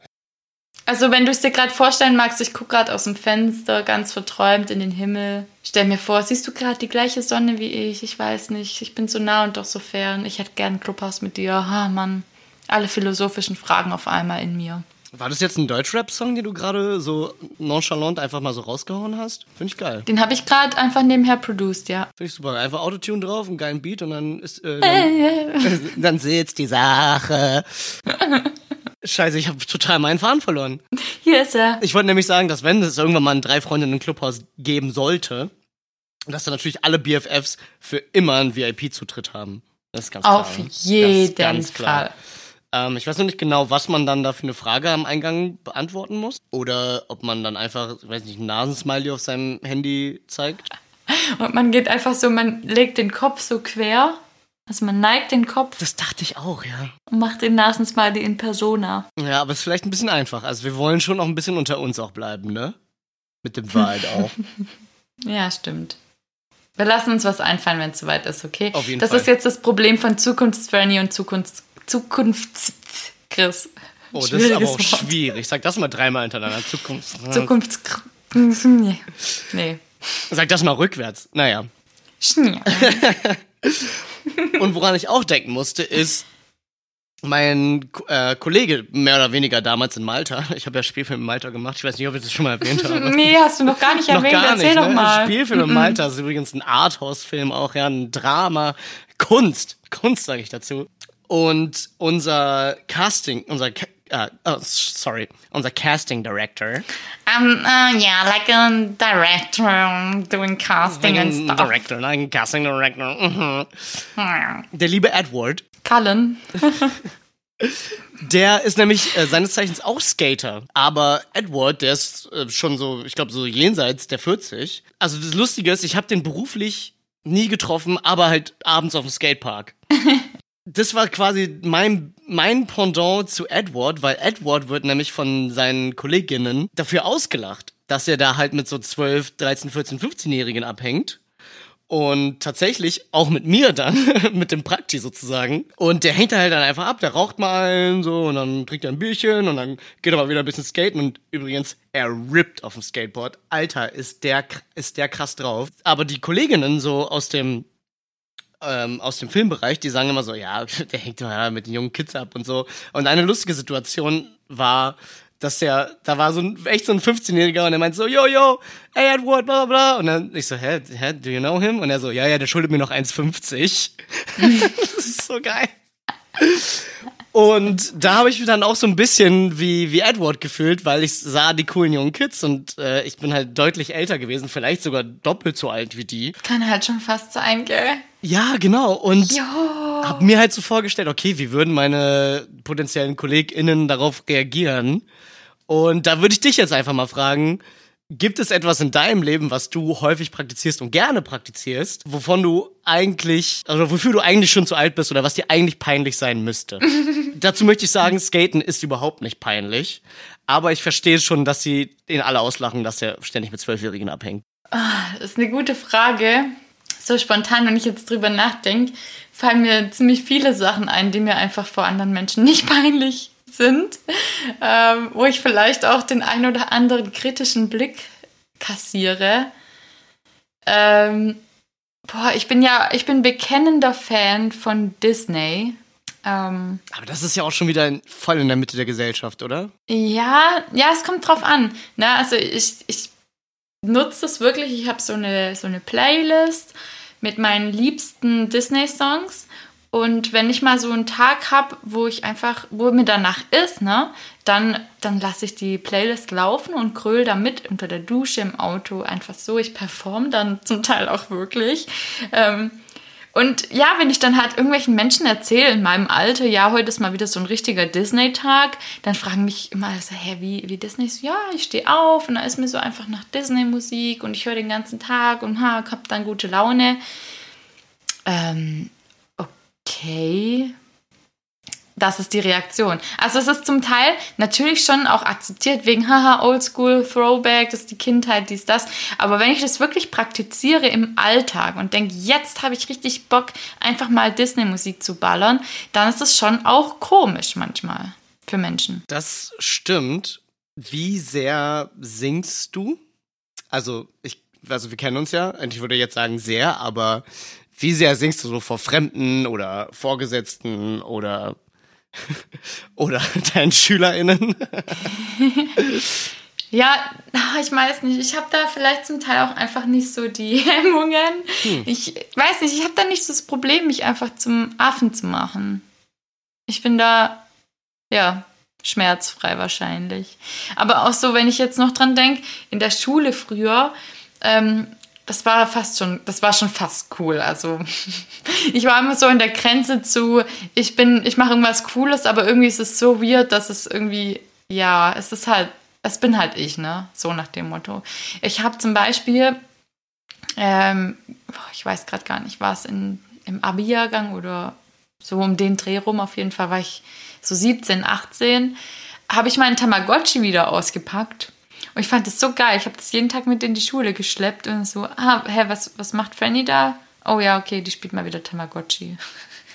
Also wenn du es dir gerade vorstellen magst, ich gucke gerade aus dem Fenster, ganz verträumt in den Himmel. Stell mir vor, siehst du gerade die gleiche Sonne wie ich? Ich weiß nicht, ich bin so nah und doch so fern. Ich hätte gern Clubhaus mit dir. Ha, Mann, alle philosophischen Fragen auf einmal in mir. War das jetzt ein Deutschrap-Song, den du gerade so nonchalant einfach mal so rausgehauen hast? Finde ich geil. Den habe ich gerade einfach nebenher produced, ja. Finde ich super. Einfach Autotune drauf, einen geilen Beat und dann ist. Äh, dann, [laughs] dann sitzt die Sache. [laughs] Scheiße, ich habe total meinen Faden verloren. Hier ist er. Ich wollte nämlich sagen, dass wenn es irgendwann mal ein drei Freundinnen Clubhaus geben sollte, dass dann natürlich alle BFFs für immer einen VIP-Zutritt haben. Das ist ganz klar. Auf jeden ganz klar. Fall. Ähm, ich weiß noch nicht genau, was man dann da für eine Frage am Eingang beantworten muss. Oder ob man dann einfach, ich weiß nicht, ein Nasensmiley auf seinem Handy zeigt. Und man geht einfach so, man legt den Kopf so quer. Also man neigt den Kopf Das dachte ich auch, ja. und macht den Nasensmiley in Persona. Ja, aber es ist vielleicht ein bisschen einfach. Also wir wollen schon auch ein bisschen unter uns auch bleiben, ne? Mit dem Wahrheit [laughs] auch. Ja, stimmt. Wir lassen uns was einfallen, wenn es soweit ist, okay? Auf jeden das Fall. ist jetzt das Problem von Zukunftsfranny und Zukunfts Zukunftschris. Oh, das ist aber auch Wort. schwierig. Sag das mal dreimal hintereinander. Zukunft. Zukunfts... [laughs] Nee. nee. Sag das mal rückwärts. Naja. Schnia. [laughs] Und woran ich auch denken musste, ist mein äh, Kollege, mehr oder weniger damals in Malta. [laughs] Ich habe ja Spielfilm in Malta gemacht. Ich weiß nicht, ob ich das schon mal erwähnt habe. [laughs] Nee, hast du noch gar nicht Noch erwähnt. gar Erzähl nicht, doch ne? mal. Spielfilm in Malta ist übrigens ein Arthouse-Film auch, ja, ein Drama, Kunst, Kunst sage ich dazu. Und unser Casting, unser Äh, oh, sorry, unser Casting Director, Um, uh, yeah, like a director doing casting and stuff. Director, nein, Casting Director, mhm. der liebe Edward, Cullen. [laughs] [laughs] Der ist nämlich äh, seines Zeichens auch Skater. Aber Edward, der ist äh, schon so, ich glaube, so jenseits der 40. Also das Lustige ist, ich habe den beruflich nie getroffen, aber halt abends auf dem Skatepark. [laughs] das war quasi mein, mein Pendant zu Edward, weil Edward wird nämlich von seinen Kolleginnen dafür ausgelacht, dass er da halt mit so 12, 13, 14, 15-Jährigen abhängt. Und tatsächlich auch mit mir dann, [laughs] mit dem Prakti sozusagen. Und der hängt da halt dann einfach ab, der raucht mal so und dann trinkt er ein Bierchen und dann geht er mal wieder ein bisschen skaten und übrigens, er rippt auf dem Skateboard. Alter, ist der, ist der krass drauf. Aber die Kolleginnen so aus dem, ähm, aus dem Filmbereich, die sagen immer so, ja, [laughs] der hängt ja mit den jungen Kids ab und so. Und eine lustige Situation war, dass der, da war so ein, echt so ein 15-Jähriger und er meint so, yo, yo, hey Edward, bla, bla, bla. Und dann ich so, hä, hä, do you know him? Und er so, ja, ja, der schuldet mir noch 1,50. [laughs] das ist so geil. Und da habe ich mich dann auch so ein bisschen wie, wie Edward gefühlt, weil ich sah die coolen jungen Kids und äh, ich bin halt deutlich älter gewesen, vielleicht sogar doppelt so alt wie die. Kann halt schon fast sein, gell? Ja, genau. Und hab mir halt so vorgestellt, okay, wie würden meine potenziellen KollegInnen darauf reagieren? Und da würde ich dich jetzt einfach mal fragen, gibt es etwas in deinem Leben, was du häufig praktizierst und gerne praktizierst, wovon du eigentlich, also wofür du eigentlich schon zu alt bist oder was dir eigentlich peinlich sein müsste? [laughs] Dazu möchte ich sagen, Skaten ist überhaupt nicht peinlich. Aber ich verstehe schon, dass sie ihn alle auslachen, dass er ständig mit Zwölfjährigen abhängt. Das ist eine gute Frage. So spontan, wenn ich jetzt drüber nachdenke, fallen mir ziemlich viele Sachen ein, die mir einfach vor anderen Menschen nicht [laughs] peinlich sind, ähm, wo ich vielleicht auch den ein oder anderen kritischen Blick kassiere. Ähm, boah, ich bin ja, ich bin bekennender Fan von Disney. Ähm, Aber das ist ja auch schon wieder voll in der Mitte der Gesellschaft, oder? Ja, ja, es kommt drauf an. Ne? Also ich, ich nutze das wirklich. Ich habe so eine, so eine Playlist mit meinen liebsten Disney-Songs. Und wenn ich mal so einen Tag habe, wo ich einfach, wo mir danach ist, ne, dann, dann lasse ich die Playlist laufen und kröll damit unter der Dusche im Auto einfach so. Ich performe dann zum Teil auch wirklich. Ähm, und ja, wenn ich dann halt irgendwelchen Menschen erzähle in meinem Alter, ja, heute ist mal wieder so ein richtiger Disney-Tag, dann fragen mich immer so, hä, wie, wie Disney? So, ja, ich stehe auf und da ist mir so einfach nach Disney-Musik und ich höre den ganzen Tag und ha, hab dann gute Laune. Ähm, okay. Das ist die Reaktion. Also es ist zum Teil natürlich schon auch akzeptiert wegen haha Oldschool Throwback, das ist die Kindheit, dies das. Aber wenn ich das wirklich praktiziere im Alltag und denke, jetzt habe ich richtig Bock, einfach mal Disney Musik zu ballern, dann ist das schon auch komisch manchmal für Menschen. Das stimmt. Wie sehr singst du? Also ich, also wir kennen uns ja. Ich würde jetzt sagen sehr, aber wie sehr singst du so vor Fremden oder Vorgesetzten oder oder [laughs] deinen SchülerInnen? ja, ich weiß nicht. Ich habe da vielleicht zum Teil auch einfach nicht so die [laughs] Hemmungen. Hm. Ich weiß nicht, ich habe da nicht so das Problem, mich einfach zum Affen zu machen. Ich bin da, ja, schmerzfrei wahrscheinlich. Aber auch so, wenn ich jetzt noch dran denke, in der Schule früher, ähm, das war fast schon, das war schon fast cool. Also [laughs] ich war immer so in der Grenze zu, ich bin, ich mache irgendwas Cooles, aber irgendwie ist es so weird, dass es irgendwie, ja, es ist halt, es bin halt ich, ne? So nach dem Motto. Ich habe zum Beispiel, ähm, ich weiß gerade gar nicht, war es in, im Abi-Jahrgang oder so um den Dreh rum, auf jeden Fall war ich so 17, 18, habe ich meinen Tamagotchi wieder ausgepackt und ich fand das so geil. Ich habe das jeden Tag mit in die Schule geschleppt und so, ah, hä, was, was macht Franny da? Oh ja, okay, die spielt mal wieder Tamagotchi.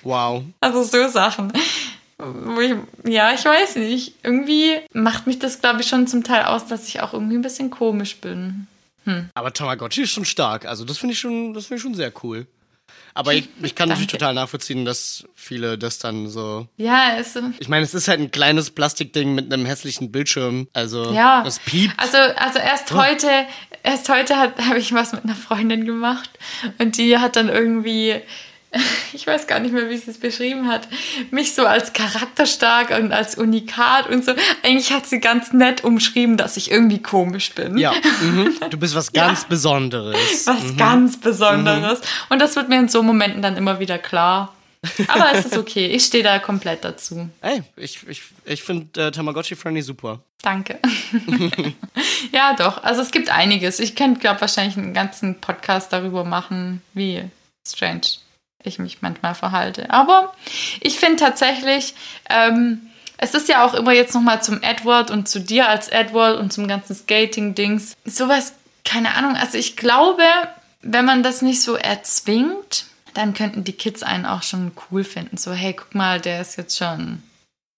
Wow. Also so Sachen. Ich, ja, ich weiß nicht. Irgendwie macht mich das, glaube ich, schon zum Teil aus, dass ich auch irgendwie ein bisschen komisch bin. Hm. Aber Tamagotchi ist schon stark. Also das finde ich schon, das finde ich schon sehr cool. Aber ich, ich kann natürlich total nachvollziehen, dass viele das dann so. Ja, es. Ich meine, es ist halt ein kleines Plastikding mit einem hässlichen Bildschirm. Also ja. das piept. Also, also erst oh. heute, erst heute [laughs] habe ich was mit einer Freundin gemacht und die hat dann irgendwie [laughs] ich weiß gar nicht mehr, wie sie es beschrieben hat, mich so als charakterstark und als Unikat und so. Eigentlich hat sie ganz nett umschrieben, dass ich irgendwie komisch bin. Ja, mhm. [laughs] du bist was ganz ja. Besonderes. Was mhm. ganz Besonderes. Mhm. Und das wird mir in so Momenten dann immer wieder klar. Aber es ist okay, ich stehe da komplett dazu. Ey, ich, ich, ich finde äh, Tamagotchi Friendly super. Danke. [laughs] ja, doch. Also es gibt einiges. Ich könnte, glaube wahrscheinlich einen ganzen Podcast darüber machen, wie strange ich mich manchmal verhalte. Aber ich finde tatsächlich, ähm, es ist ja auch immer jetzt nochmal zum Edward und zu dir als Edward und zum ganzen Skating-Dings. Sowas, keine Ahnung. Also ich glaube, wenn man das nicht so erzwingt, dann könnten die Kids einen auch schon cool finden. So, hey, guck mal, der ist jetzt schon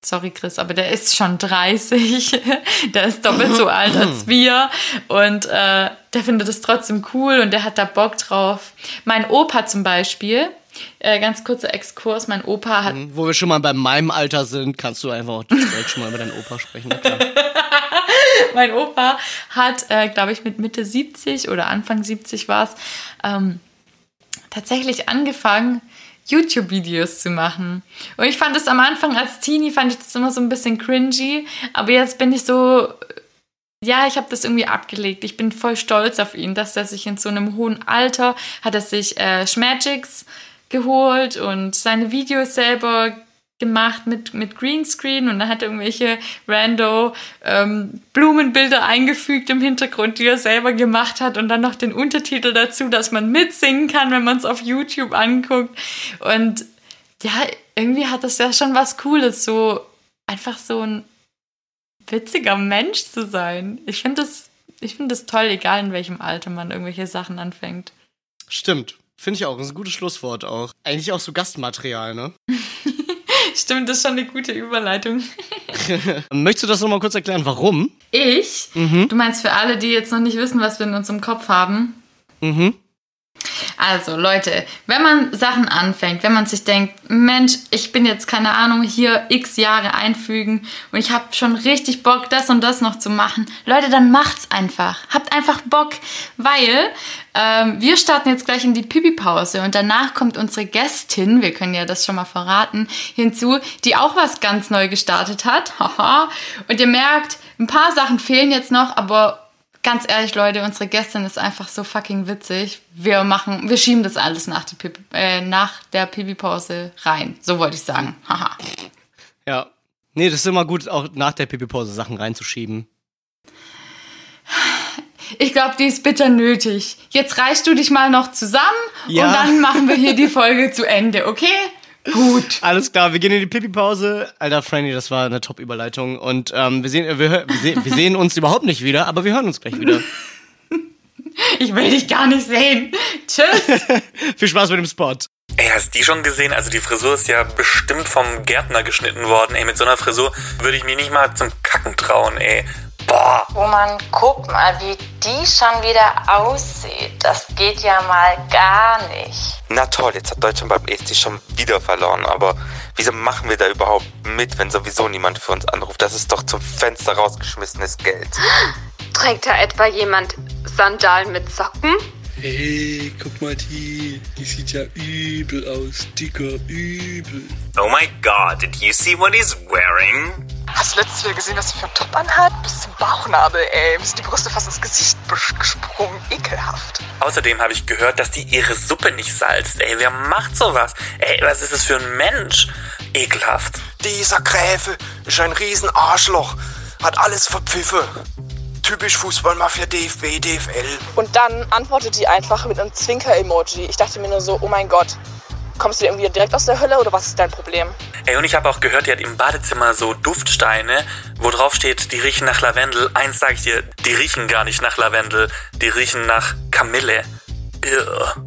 sorry Chris, aber der ist schon 30, [laughs] der ist doppelt so alt [clears throat] als wir und äh, der findet es trotzdem cool und der hat da Bock drauf. Mein Opa zum Beispiel, äh, ganz kurzer Exkurs, mein Opa hat... Mhm, wo wir schon mal bei meinem Alter sind, kannst du einfach auch direkt schon mal über deinen Opa sprechen. [laughs] mein Opa hat, äh, glaube ich, mit Mitte 70 oder Anfang 70 war es, ähm, tatsächlich angefangen, YouTube-Videos zu machen. Und ich fand es am Anfang als Teenie, fand ich das immer so ein bisschen cringy, aber jetzt bin ich so, ja, ich habe das irgendwie abgelegt. Ich bin voll stolz auf ihn, dass er sich in so einem hohen Alter, hat er sich äh, Schmagics geholt und seine Videos selber gemacht mit, mit Greenscreen und dann hat er irgendwelche rando ähm, Blumenbilder eingefügt im Hintergrund, die er selber gemacht hat und dann noch den Untertitel dazu, dass man mitsingen kann, wenn man es auf YouTube anguckt. Und ja, irgendwie hat das ja schon was Cooles, so einfach so ein witziger Mensch zu sein. Ich finde das, ich finde das toll, egal in welchem Alter man irgendwelche Sachen anfängt. Stimmt. Finde ich auch. Ist ein gutes Schlusswort auch. Eigentlich auch so Gastmaterial, ne? [laughs] Stimmt, das ist schon eine gute Überleitung. [laughs] Möchtest du das nochmal kurz erklären, warum? Ich? Mhm. Du meinst für alle, die jetzt noch nicht wissen, was wir in unserem Kopf haben? Mhm. Also Leute, wenn man Sachen anfängt, wenn man sich denkt, Mensch, ich bin jetzt keine Ahnung hier x Jahre einfügen und ich habe schon richtig Bock, das und das noch zu machen, Leute, dann macht's einfach. Habt einfach Bock, weil ähm, wir starten jetzt gleich in die Pipi-Pause und danach kommt unsere Gästin, wir können ja das schon mal verraten, hinzu, die auch was ganz neu gestartet hat. [laughs] Und ihr merkt, ein paar Sachen fehlen jetzt noch, aber ganz ehrlich, Leute, unsere Gästin ist einfach so fucking witzig. Wir machen, wir schieben das alles nach, die Pipi, äh, nach der Pipi-Pause rein. So wollte ich sagen. Haha. Ja. Nee, das ist immer gut, auch nach der Pipi-Pause Sachen reinzuschieben. Ich glaube, die ist bitter nötig. Jetzt reichst du dich mal noch zusammen Ja. und dann machen wir hier die [laughs] Folge zu Ende, okay? Gut. Alles klar, wir gehen in die Pipi-Pause. Alter, Franny, das war eine Top-Überleitung. Und ähm, wir, sehen, wir, wir, sehen, wir sehen uns [laughs] überhaupt nicht wieder, aber wir hören uns gleich wieder. [laughs] Ich will dich gar nicht sehen. Tschüss. [laughs] Viel Spaß mit dem Spot. Ey, hast die schon gesehen? Also die Frisur ist ja bestimmt vom Gärtner geschnitten worden. Ey, mit so einer Frisur würde ich mich nicht mal zum Kacken trauen, ey. Boah. Oh Mann, guck mal, wie die schon wieder aussieht. Das geht ja mal gar nicht. Na toll, jetzt hat Deutschland beim ESC schon wieder verloren. Aber wieso machen wir da überhaupt mit, wenn sowieso niemand für uns anruft? Das ist doch zum Fenster rausgeschmissenes Geld. Trägt da etwa jemand Sandalen mit Socken? Hey, guck mal die. Die sieht ja übel aus. Dicker, übel. Oh my god, did you see what he's wearing? Hast du letztes Mal gesehen, was sie für einen Top anhat? Bis zum Bauchnabel, ey. Mir sind die Brüste fast ins Gesicht gesprungen. Ekelhaft. Außerdem habe ich gehört, dass die ihre Suppe nicht salzt. Ey, wer macht sowas? Ey, was ist das für ein Mensch? Ekelhaft. Dieser Gräfe ist ein Riesenarschloch. Hat alles verpfiffen. Typisch Fußballmafia DFB, DFL. Und dann antwortet die einfach mit einem Zwinker-Emoji. Ich dachte mir nur so, oh mein Gott. Kommst du irgendwie direkt aus der Hölle oder was ist dein Problem? Ey, und ich habe auch gehört, die hat im Badezimmer so Duftsteine, wo drauf steht, die riechen nach Lavendel. Eins sag ich dir, die riechen gar nicht nach Lavendel, die riechen nach Kamille. Ugh.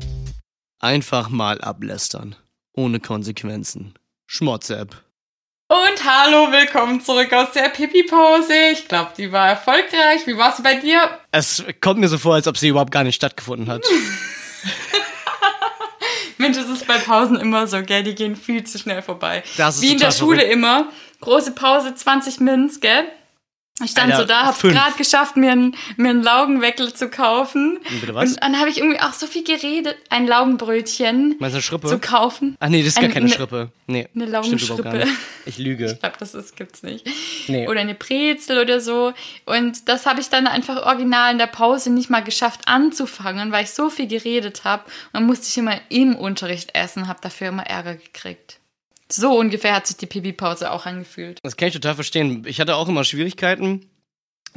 Einfach mal ablästern. Ohne Konsequenzen. Schmotz-App. Und hallo, willkommen zurück aus der Pipi-Pause. Ich glaube, die war erfolgreich. Wie war es bei dir? Es kommt mir so vor, als ob sie überhaupt gar nicht stattgefunden hat. [laughs] Mensch, es ist bei Pausen immer so, gell? Die gehen viel zu schnell vorbei. Das ist Wie in der Schule verrückt. immer. Große Pause, 20 Minuten, gell? Ich stand Alter, so da, hab fünf. gerade geschafft, mir einen, mir einen Laugenweckle zu kaufen. Bitte was? Und dann habe ich irgendwie auch so viel geredet, ein Laugenbrötchen Meinst du eine Schrippe? zu kaufen. Ach nee, das ist gar Ein- keine ne- Schrippe. Nee, eine gar Laugenschrippe. Ich lüge. Ich glaube, das ist, gibt's nicht. Nee. Oder eine Brezel oder so. Und das habe ich dann einfach original in der Pause nicht mal geschafft anzufangen, weil ich so viel geredet habe. Und dann musste ich immer im Unterricht essen, habe dafür immer Ärger gekriegt. So ungefähr hat sich die Pipi-Pause auch angefühlt. Das kann ich total verstehen. Ich hatte auch immer Schwierigkeiten.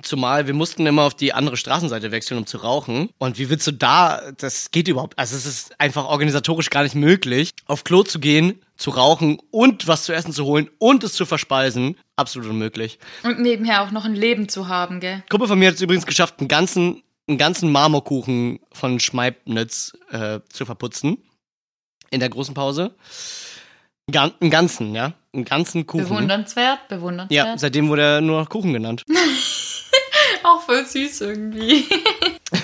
Zumal wir mussten immer auf die andere Straßenseite wechseln, um zu rauchen. Und wie willst du da, das geht überhaupt, also es ist einfach organisatorisch gar nicht möglich, auf Klo zu gehen, zu rauchen und was zu essen zu holen und es zu verspeisen. Absolut unmöglich. Und nebenher auch noch ein Leben zu haben, gell? Gruppe von mir hat es übrigens geschafft, einen ganzen, einen ganzen Marmorkuchen von Schmeibnitz äh, zu verputzen. In der großen Pause. Gan einen ganzen, ja. Einen ganzen Kuchen. Bewundernswert, bewundernswert. Ja, seitdem wurde er nur noch Kuchen genannt. [laughs] Auch voll süß irgendwie.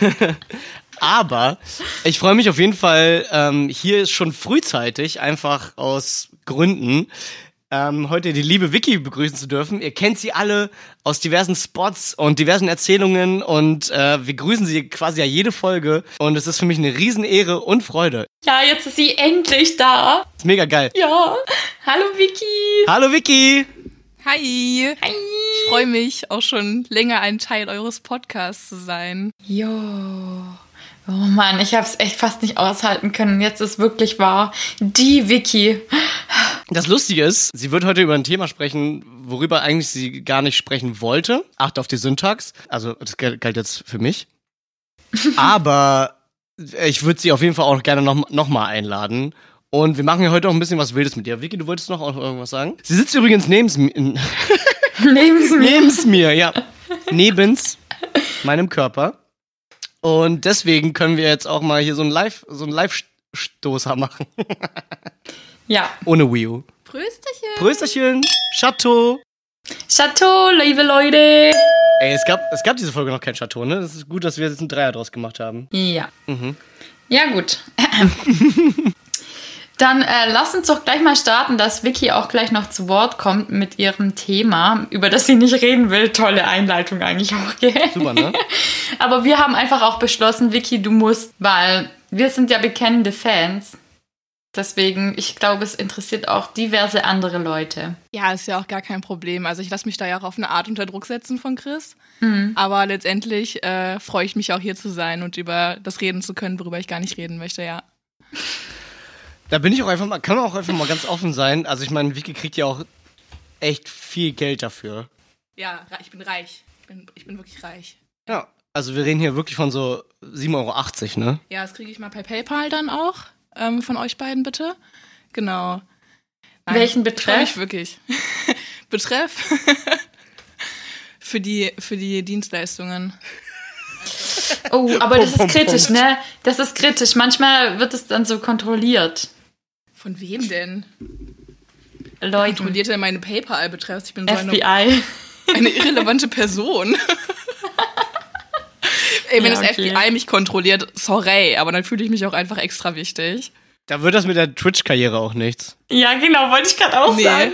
[laughs] Aber ich freue mich auf jeden Fall, ähm, hier ist schon frühzeitig, einfach aus Gründen, ähm, heute die liebe Vicky begrüßen zu dürfen. Ihr kennt sie alle aus diversen Spots und diversen Erzählungen und äh, wir grüßen sie quasi ja jede Folge und es ist für mich eine Riesenehre und Freude. Ja, jetzt ist sie endlich da. Ist mega geil. Ja. Hallo Vicky. Hallo Vicky! Hi. Hi. Ich freue mich auch schon länger ein Teil eures Podcasts zu sein. Jo. Oh Mann, ich habe es echt fast nicht aushalten können. Jetzt ist wirklich wahr. Die Vicky. Das Lustige ist, sie wird heute über ein Thema sprechen, worüber eigentlich sie gar nicht sprechen wollte. Acht auf die Syntax. Also, das galt jetzt für mich. [laughs] Aber ich würde sie auf jeden Fall auch gerne noch, noch mal einladen. Und wir machen ja heute auch ein bisschen was Wildes mit dir. Vicky, du wolltest noch irgendwas sagen? Sie sitzt übrigens nebens mir. [laughs] Nebens mir. Nebens mir, ja. Nebens meinem Körper. Und deswegen können wir jetzt auch mal hier so einen Live, so einen Live-Stoßer machen. [laughs] Ja. Ohne Wii U. Prösterchen. Prösterchen. Chateau. Chateau, liebe Leute. Ey, es gab, es gab diese Folge noch kein Chateau, ne? Es ist gut, dass wir jetzt einen Dreier draus gemacht haben. Ja. Mhm. Ja, gut. [laughs] Dann äh, lass uns doch gleich mal starten, dass Vicky auch gleich noch zu Wort kommt mit ihrem Thema, über das sie nicht reden will. Tolle Einleitung eigentlich auch, gell? Super, ne? [laughs] Aber wir haben einfach auch beschlossen, Vicky, du musst, weil wir sind ja bekennende Fans. Deswegen, ich glaube, es interessiert auch diverse andere Leute. Ja, ist ja auch gar kein Problem. Also ich lasse mich da ja auch auf eine Art unter Druck setzen von Chris. Mhm. Aber letztendlich äh, freue ich mich auch hier zu sein und über das reden zu können, worüber ich gar nicht reden möchte, ja. [laughs] Da bin ich auch einfach mal, kann man auch einfach mal ganz offen sein. Also ich meine, Vicky kriegt ja auch echt viel Geld dafür. Ja, ich bin reich. Ich bin, ich bin wirklich reich. Ja. Also wir reden hier wirklich von so 7,80 Euro, ne? Ja, das kriege ich mal per PayPal dann auch. Ähm, von euch beiden bitte. Genau. Welchen ich freu Betreff? mich wirklich. [laughs] Betreff? [laughs] für, die, für die Dienstleistungen. Oh, aber das ist kritisch, ne? Das ist kritisch. Manchmal wird es dann so kontrolliert. Von wem denn? Leute, Kontrolliert er meine PayPal-Betreff? Ich bin so eine, FBI. [laughs] eine irrelevante Person. [laughs] Ey, wenn Ja, das okay. FBI mich kontrolliert, sorry, aber dann fühle ich mich auch einfach extra wichtig. Da wird das mit der Twitch-Karriere auch nichts. Ja, genau, wollte ich gerade auch Nee. sagen.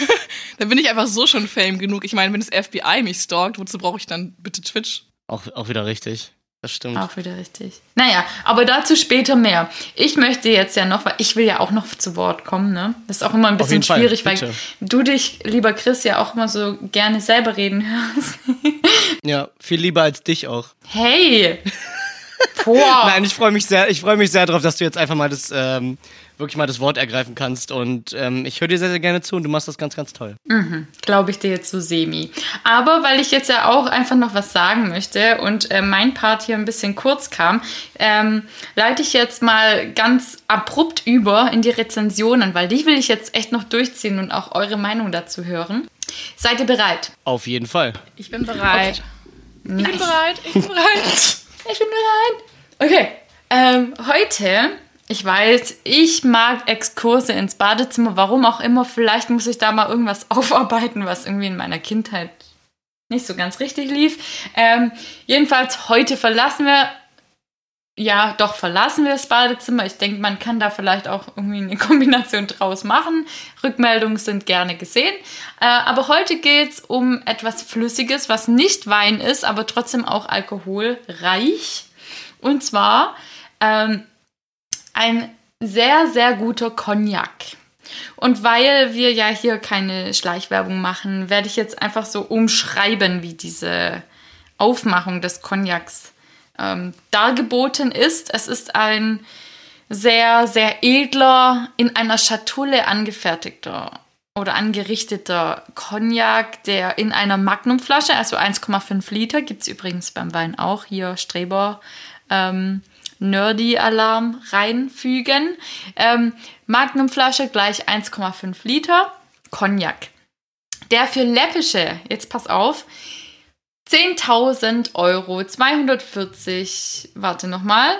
[laughs] dann bin ich einfach so schon Fame genug. Ich meine, wenn das FBI mich stalkt, wozu brauche ich dann bitte Twitch? Auch, auch wieder richtig. Das stimmt. Auch wieder richtig. Naja, aber dazu später mehr. Ich möchte jetzt ja noch, weil ich will ja auch noch zu Wort kommen, ne? Das ist auch immer ein bisschen Fall, schwierig, bitte. weil du dich, lieber Chris, ja auch immer so gerne selber reden hörst. [laughs] Ja, viel lieber als dich auch. Hey! [laughs] Boah! Nein, ich freue mich sehr, ich freue mich sehr darauf, dass du jetzt einfach mal das, ähm, wirklich mal das Wort ergreifen kannst. Und ähm, ich höre dir sehr, sehr gerne zu und du machst das ganz, ganz toll. Mhm, Glaube ich dir jetzt so semi. Aber weil ich jetzt ja auch einfach noch was sagen möchte und äh, mein Part hier ein bisschen kurz kam, ähm, leite ich jetzt mal ganz abrupt über in die Rezensionen, weil die will ich jetzt echt noch durchziehen und auch eure Meinung dazu hören. Seid ihr bereit? Auf jeden Fall. Ich bin bereit. Ich Nice. bin bereit. Ich bin bereit. [laughs] Ich bin bereit. Okay. Ähm, heute, ich weiß, ich mag Exkurse ins Badezimmer, warum auch immer. Vielleicht muss ich da mal irgendwas [laughs] aufarbeiten, was irgendwie in meiner Kindheit nicht so ganz richtig lief. Ähm, jedenfalls, heute verlassen wir. Ja, doch, verlassen wir das Badezimmer. Ich denke, man kann da vielleicht auch irgendwie eine [laughs] Kombination draus machen. Rückmeldungen sind gerne gesehen. Äh, aber heute geht es um etwas Flüssiges, was nicht Wein ist, aber trotzdem auch alkoholreich. Und zwar ähm, ein sehr, sehr guter Cognac. Und weil wir ja hier keine Schleichwerbung machen, werde ich jetzt einfach so umschreiben, wie diese Aufmachung des Cognacs ähm, dargeboten ist. Es ist ein sehr, sehr edler, in einer Schatulle angefertigter oder angerichteter Cognac, der in einer Magnumflasche, also 1,5 Liter, gibt es übrigens beim Wein auch, hier Streber ähm, Nerdy-Alarm reinfügen. Ähm, Magnumflasche gleich 1,5 Liter Cognac. Der für läppische, jetzt pass auf, 10.000 Euro, 240, warte nochmal,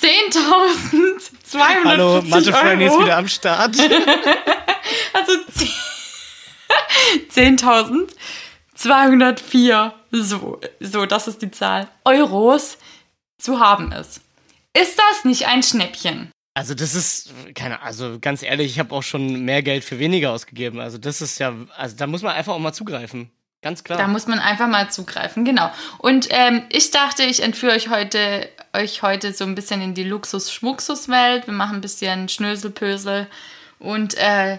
10.240 Hallo, Mathe Franny ist wieder am Start. [laughs] Also 10.204, so, so, das ist die Zahl, Euros zu haben ist. Ist das nicht ein Schnäppchen? Also das ist, keine also ganz ehrlich, ich habe auch schon mehr Geld für weniger ausgegeben. Also das ist ja, also da muss man einfach auch mal zugreifen. Ganz klar. Da muss man einfach mal zugreifen, genau. Und ähm, ich dachte, ich entführe euch heute, euch heute so ein bisschen in die Luxus-Schmuxus-Welt. Wir machen ein bisschen Schnöselpösel und äh,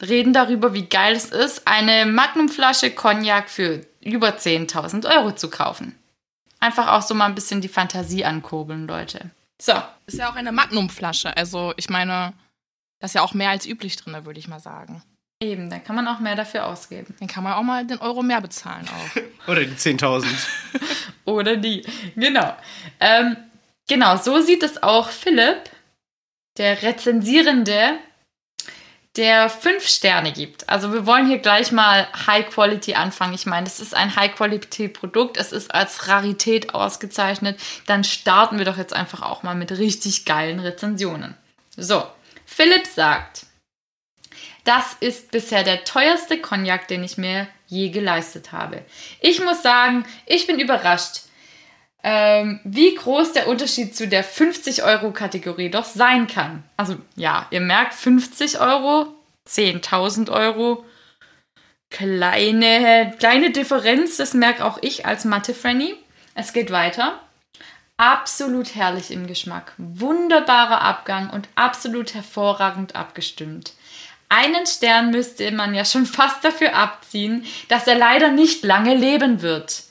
reden darüber, wie geil es ist, eine Magnumflasche Cognac für über 10.000 Euro zu kaufen. Einfach auch so mal ein bisschen die Fantasie ankurbeln, Leute. So. Ist ja auch eine Magnumflasche. Also, ich meine, da ist ja auch mehr als üblich drin, würde ich mal sagen. Eben, da kann man auch mehr dafür ausgeben. Dann kann man auch mal den Euro mehr bezahlen auch. [laughs] Oder die 10.000. [laughs] Oder die. Genau. Ähm, genau, so sieht es auch Philipp, der Rezensierende, der fünf Sterne gibt. Also wir wollen hier gleich mal High Quality anfangen. Ich meine, das ist ein High Quality Produkt. Es ist als Rarität ausgezeichnet. Dann starten wir doch jetzt einfach auch mal mit richtig geilen Rezensionen. So, Philipp sagt, Das ist bisher der teuerste Cognac, den ich mir je geleistet habe. Ich muss sagen, ich bin überrascht, ähm, wie groß der Unterschied zu der 50-Euro-Kategorie doch sein kann. Also ja, ihr merkt 50 Euro, 10.000 Euro. Kleine, kleine Differenz, das merke auch ich als Mathe-Franny. Es geht weiter. Absolut herrlich im Geschmack. Wunderbarer Abgang und absolut hervorragend abgestimmt. Einen Stern müsste man ja schon [laughs] fast dafür abziehen, dass er leider nicht lange leben wird.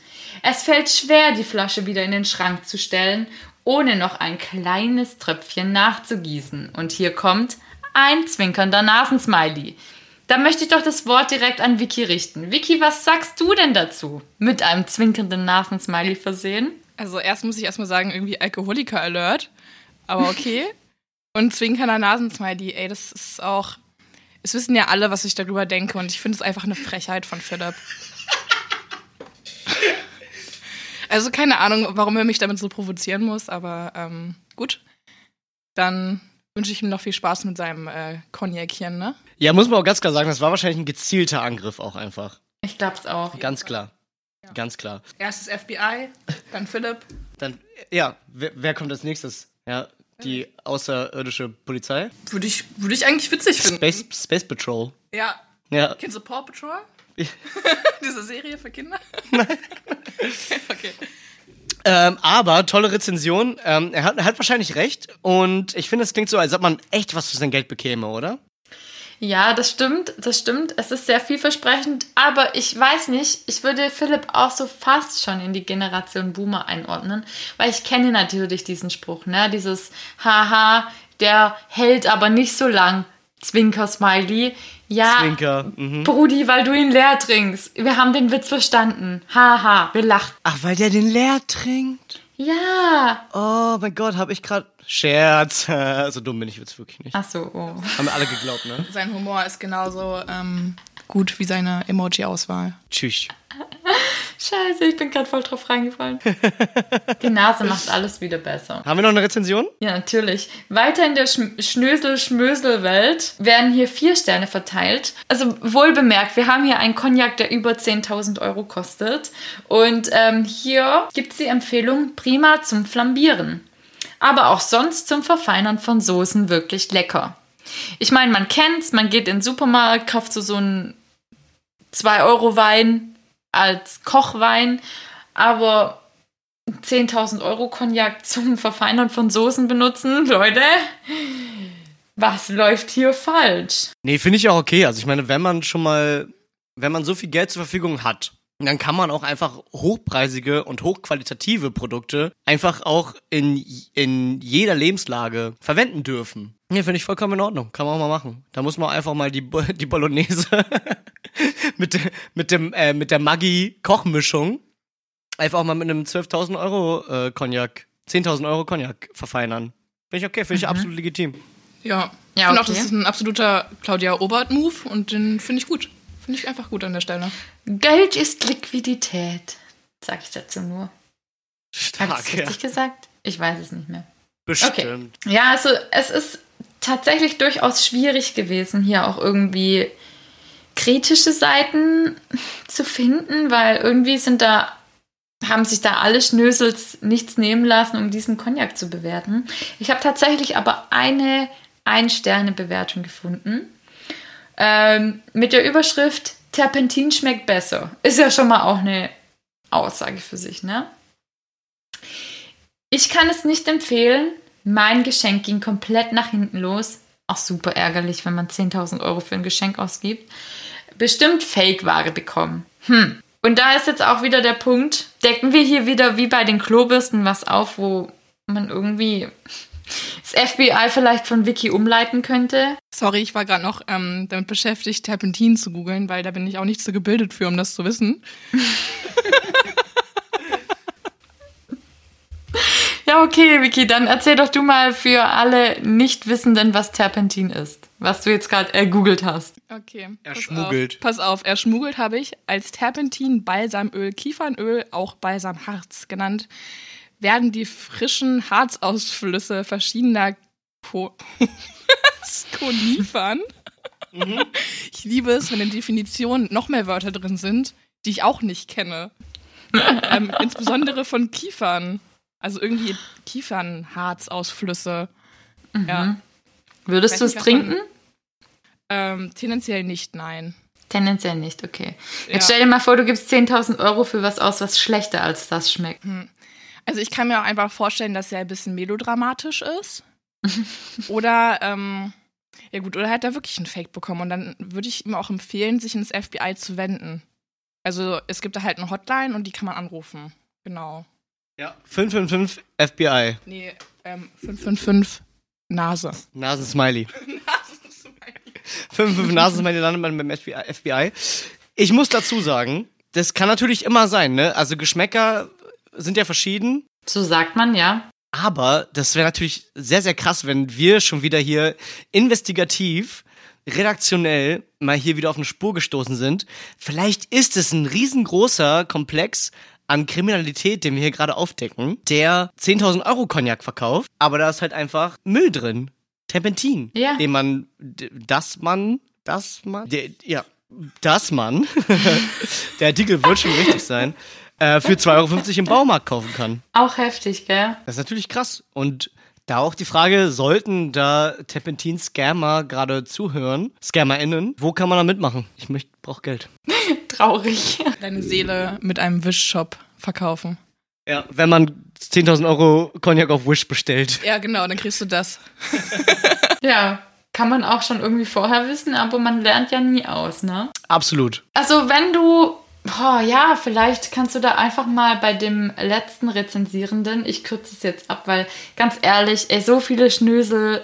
Es fällt schwer, die Flasche wieder in den Schrank zu stellen, ohne noch ein kleines Tröpfchen nachzugießen. Und hier kommt ein zwinkernder Nasensmiley. Da möchte ich doch das Wort direkt an Vicky richten. Vicky, was sagst du denn dazu? Mit einem zwinkernden Nasensmiley versehen? Also erst muss ich erstmal sagen, irgendwie Alkoholiker-Alert. Aber okay. [laughs] Und zwinkernder Nasensmiley, ey, das ist auch. Es wissen ja alle, was ich darüber denke. Und ich finde es einfach eine Frechheit von Philipp. Also keine Ahnung, warum er mich damit so provozieren muss, aber ähm, gut. Dann wünsche ich ihm noch viel Spaß mit seinem äh, Cognacchen, ne? Ja, muss man auch ganz klar sagen, das war wahrscheinlich ein gezielter Angriff auch einfach. Ich glaub's auch. Ganz klar. Ganz klar. Erst das FBI, dann Philipp. Dann, ja, wer, wer kommt als nächstes? Ja, die außerirdische Polizei? Würde ich, würde ich eigentlich witzig finden. Space, Space Patrol. Ja. Ja. Kennst du Paw Patrol? [laughs] Diese Serie für Kinder? [laughs] okay. Ähm, aber tolle Rezension. Ähm, er, hat, er hat wahrscheinlich recht. Und ich finde, es klingt so, als ob man echt was für sein Geld bekäme, oder? Ja, das stimmt, das stimmt. Es ist sehr vielversprechend, aber ich weiß nicht, ich würde Philipp auch so fast schon in die Generation Boomer einordnen, weil ich kenne natürlich diesen Spruch, ne? Dieses Haha, der hält aber nicht so lang. Zwinker Smiley. Ja, Zwinker. Mhm. Brudi, weil du ihn leer trinkst. Wir haben den Witz verstanden. Haha, wir lachen. Ach, weil der den leer trinkt? Ja. Oh mein Gott, hab ich gerade Scherz. [laughs] so dumm bin ich jetzt wirklich nicht. Ach so, oh. Haben wir alle geglaubt, ne? Sein Humor ist genauso ähm, gut wie seine Emoji-Auswahl. Tschüss. Scheiße, ich bin gerade voll drauf reingefallen. [laughs] Die Nase macht alles wieder besser. Haben wir noch eine Rezension? Ja, natürlich. Weiter in der Sch Schnösel-Schmösel-Welt werden hier vier Sterne verteilt. Also wohl bemerkt, wir haben hier einen Cognac, der über 10.000 Euro kostet. Und ähm, hier gibt es die Empfehlung, prima zum Flambieren. Aber auch sonst zum Verfeinern von Soßen wirklich lecker. Ich meine, man kennt's, man geht in den Supermarkt, kauft so, so einen 2-Euro-Wein als Kochwein, aber 10.000 Euro Cognac zum [laughs] Verfeinern von Soßen benutzen, [laughs] Leute, was läuft hier falsch? Nee, finde ich auch okay. Also ich meine, wenn man schon mal, wenn man so viel Geld zur Verfügung hat, dann kann man auch einfach hochpreisige und hochqualitative Produkte einfach auch in, in jeder Lebenslage verwenden dürfen. Nee, finde ich vollkommen in Ordnung. Kann man auch mal machen. Da muss man einfach mal die, Bo- [laughs] die Bolognese [laughs] mit, mit, dem, äh, mit der Maggi-Kochmischung einfach auch mal mit einem 12.000 Euro äh, Cognac, 10.000 Euro Cognac verfeinern. Finde ich okay, finde ich absolut legitim. Ja. Ich Ja, finde auch, okay. das ist ein absoluter Claudia Obert-Move und den finde ich gut. Finde ich einfach gut an der Stelle. Geld ist Liquidität, sag ich dazu nur. Habe ich Stark, richtig gesagt? Ich weiß es nicht mehr. Bestimmt. Ja, also es ist tatsächlich durchaus schwierig gewesen, hier auch irgendwie kritische Seiten zu finden, weil irgendwie sind da, haben sich da alle Schnösels nichts nehmen lassen, um diesen Cognac zu bewerten. Ich habe tatsächlich aber eine Ein-Sterne-Bewertung gefunden. Ähm, mit der Überschrift Terpentin schmeckt besser. Ist ja schon mal auch eine Aussage für sich, ne? Ich kann es nicht empfehlen. Mein Geschenk ging komplett nach hinten los. Auch super ärgerlich, wenn man 10.000 Euro für ein Geschenk ausgibt. Bestimmt Fake-Ware bekommen. Hm. Und da ist jetzt auch wieder der Punkt, decken wir hier wieder wie bei den Klobürsten was auf, wo man irgendwie das FBI vielleicht von Wiki umleiten könnte. Sorry, ich war gerade noch ähm, damit beschäftigt, Terpentin zu googeln, weil da bin ich auch nicht so gebildet für, um das zu wissen. [laughs] Ja, okay, Vicky, dann erzähl doch du mal für alle Nichtwissenden, was Terpentin ist. Was du jetzt gerade ergoogelt hast. Okay. Er pass schmuggelt. Auf, pass auf, er schmuggelt habe ich als Terpentin, Balsamöl, Kiefernöl, auch Balsamharz genannt, werden die frischen Harzausflüsse verschiedener Ko? [laughs] Konifern [laughs] Ich liebe es, wenn in Definitionen noch mehr Wörter drin sind, die ich auch nicht kenne. [laughs] ähm, insbesondere von Kiefern. Also irgendwie Kiefernharzausflüsse. Mhm. Ja. Würdest du es trinken? Ähm, tendenziell nicht, nein. Tendenziell nicht, okay. Ja. Jetzt stell dir mal vor, du gibst 10.000 Euro für was aus, was schlechter als das schmeckt. Hm. Also ich kann mir auch einfach vorstellen, dass er ein bisschen melodramatisch ist. [laughs] oder, ähm, ja gut, oder er hat da wirklich einen Fake bekommen. Und dann würde ich ihm auch empfehlen, sich ins FBI zu wenden. Also es gibt da halt eine Hotline und die kann man anrufen. Genau. Ja. 555 FBI. Nee, ähm, 555 Nase. Nasensmiley. 555 [laughs] Nasensmiley landet man beim FBI. FBI. Ich muss dazu sagen, das kann natürlich immer sein, ne? Also Geschmäcker sind ja verschieden. So sagt man, ja. Aber das wäre natürlich sehr, sehr krass, wenn wir schon wieder hier investigativ, redaktionell mal hier wieder auf eine Spur gestoßen sind. Vielleicht ist es ein riesengroßer Komplex an Kriminalität, den wir hier gerade aufdecken, der 10.000 Euro Cognac verkauft, aber da ist halt einfach Müll drin. Terpentin. Ja. Den man, das man, das man, der, ja, das man, [laughs] der Artikel wird schon richtig sein, [laughs] äh, für 2,50 Euro im Baumarkt kaufen kann. Auch heftig, gell? Das ist natürlich krass. Und da auch die Frage, sollten da Terpentin-Scammer gerade zuhören, ScammerInnen, wo kann man da mitmachen? Ich möchte, brauch Geld. [laughs] Traurig. Deine Seele mit einem Wischshop verkaufen. Ja, wenn man 10.000 Euro Cognac auf Wish bestellt. Ja, genau, dann kriegst du das. [laughs] Ja, kann man auch schon irgendwie vorher wissen, aber man lernt ja nie aus, ne? Absolut. Also wenn du, boah, ja, vielleicht kannst du da einfach mal bei dem letzten Rezensierenden, ich kürze es jetzt ab, weil ganz ehrlich, ey, so viele Schnösel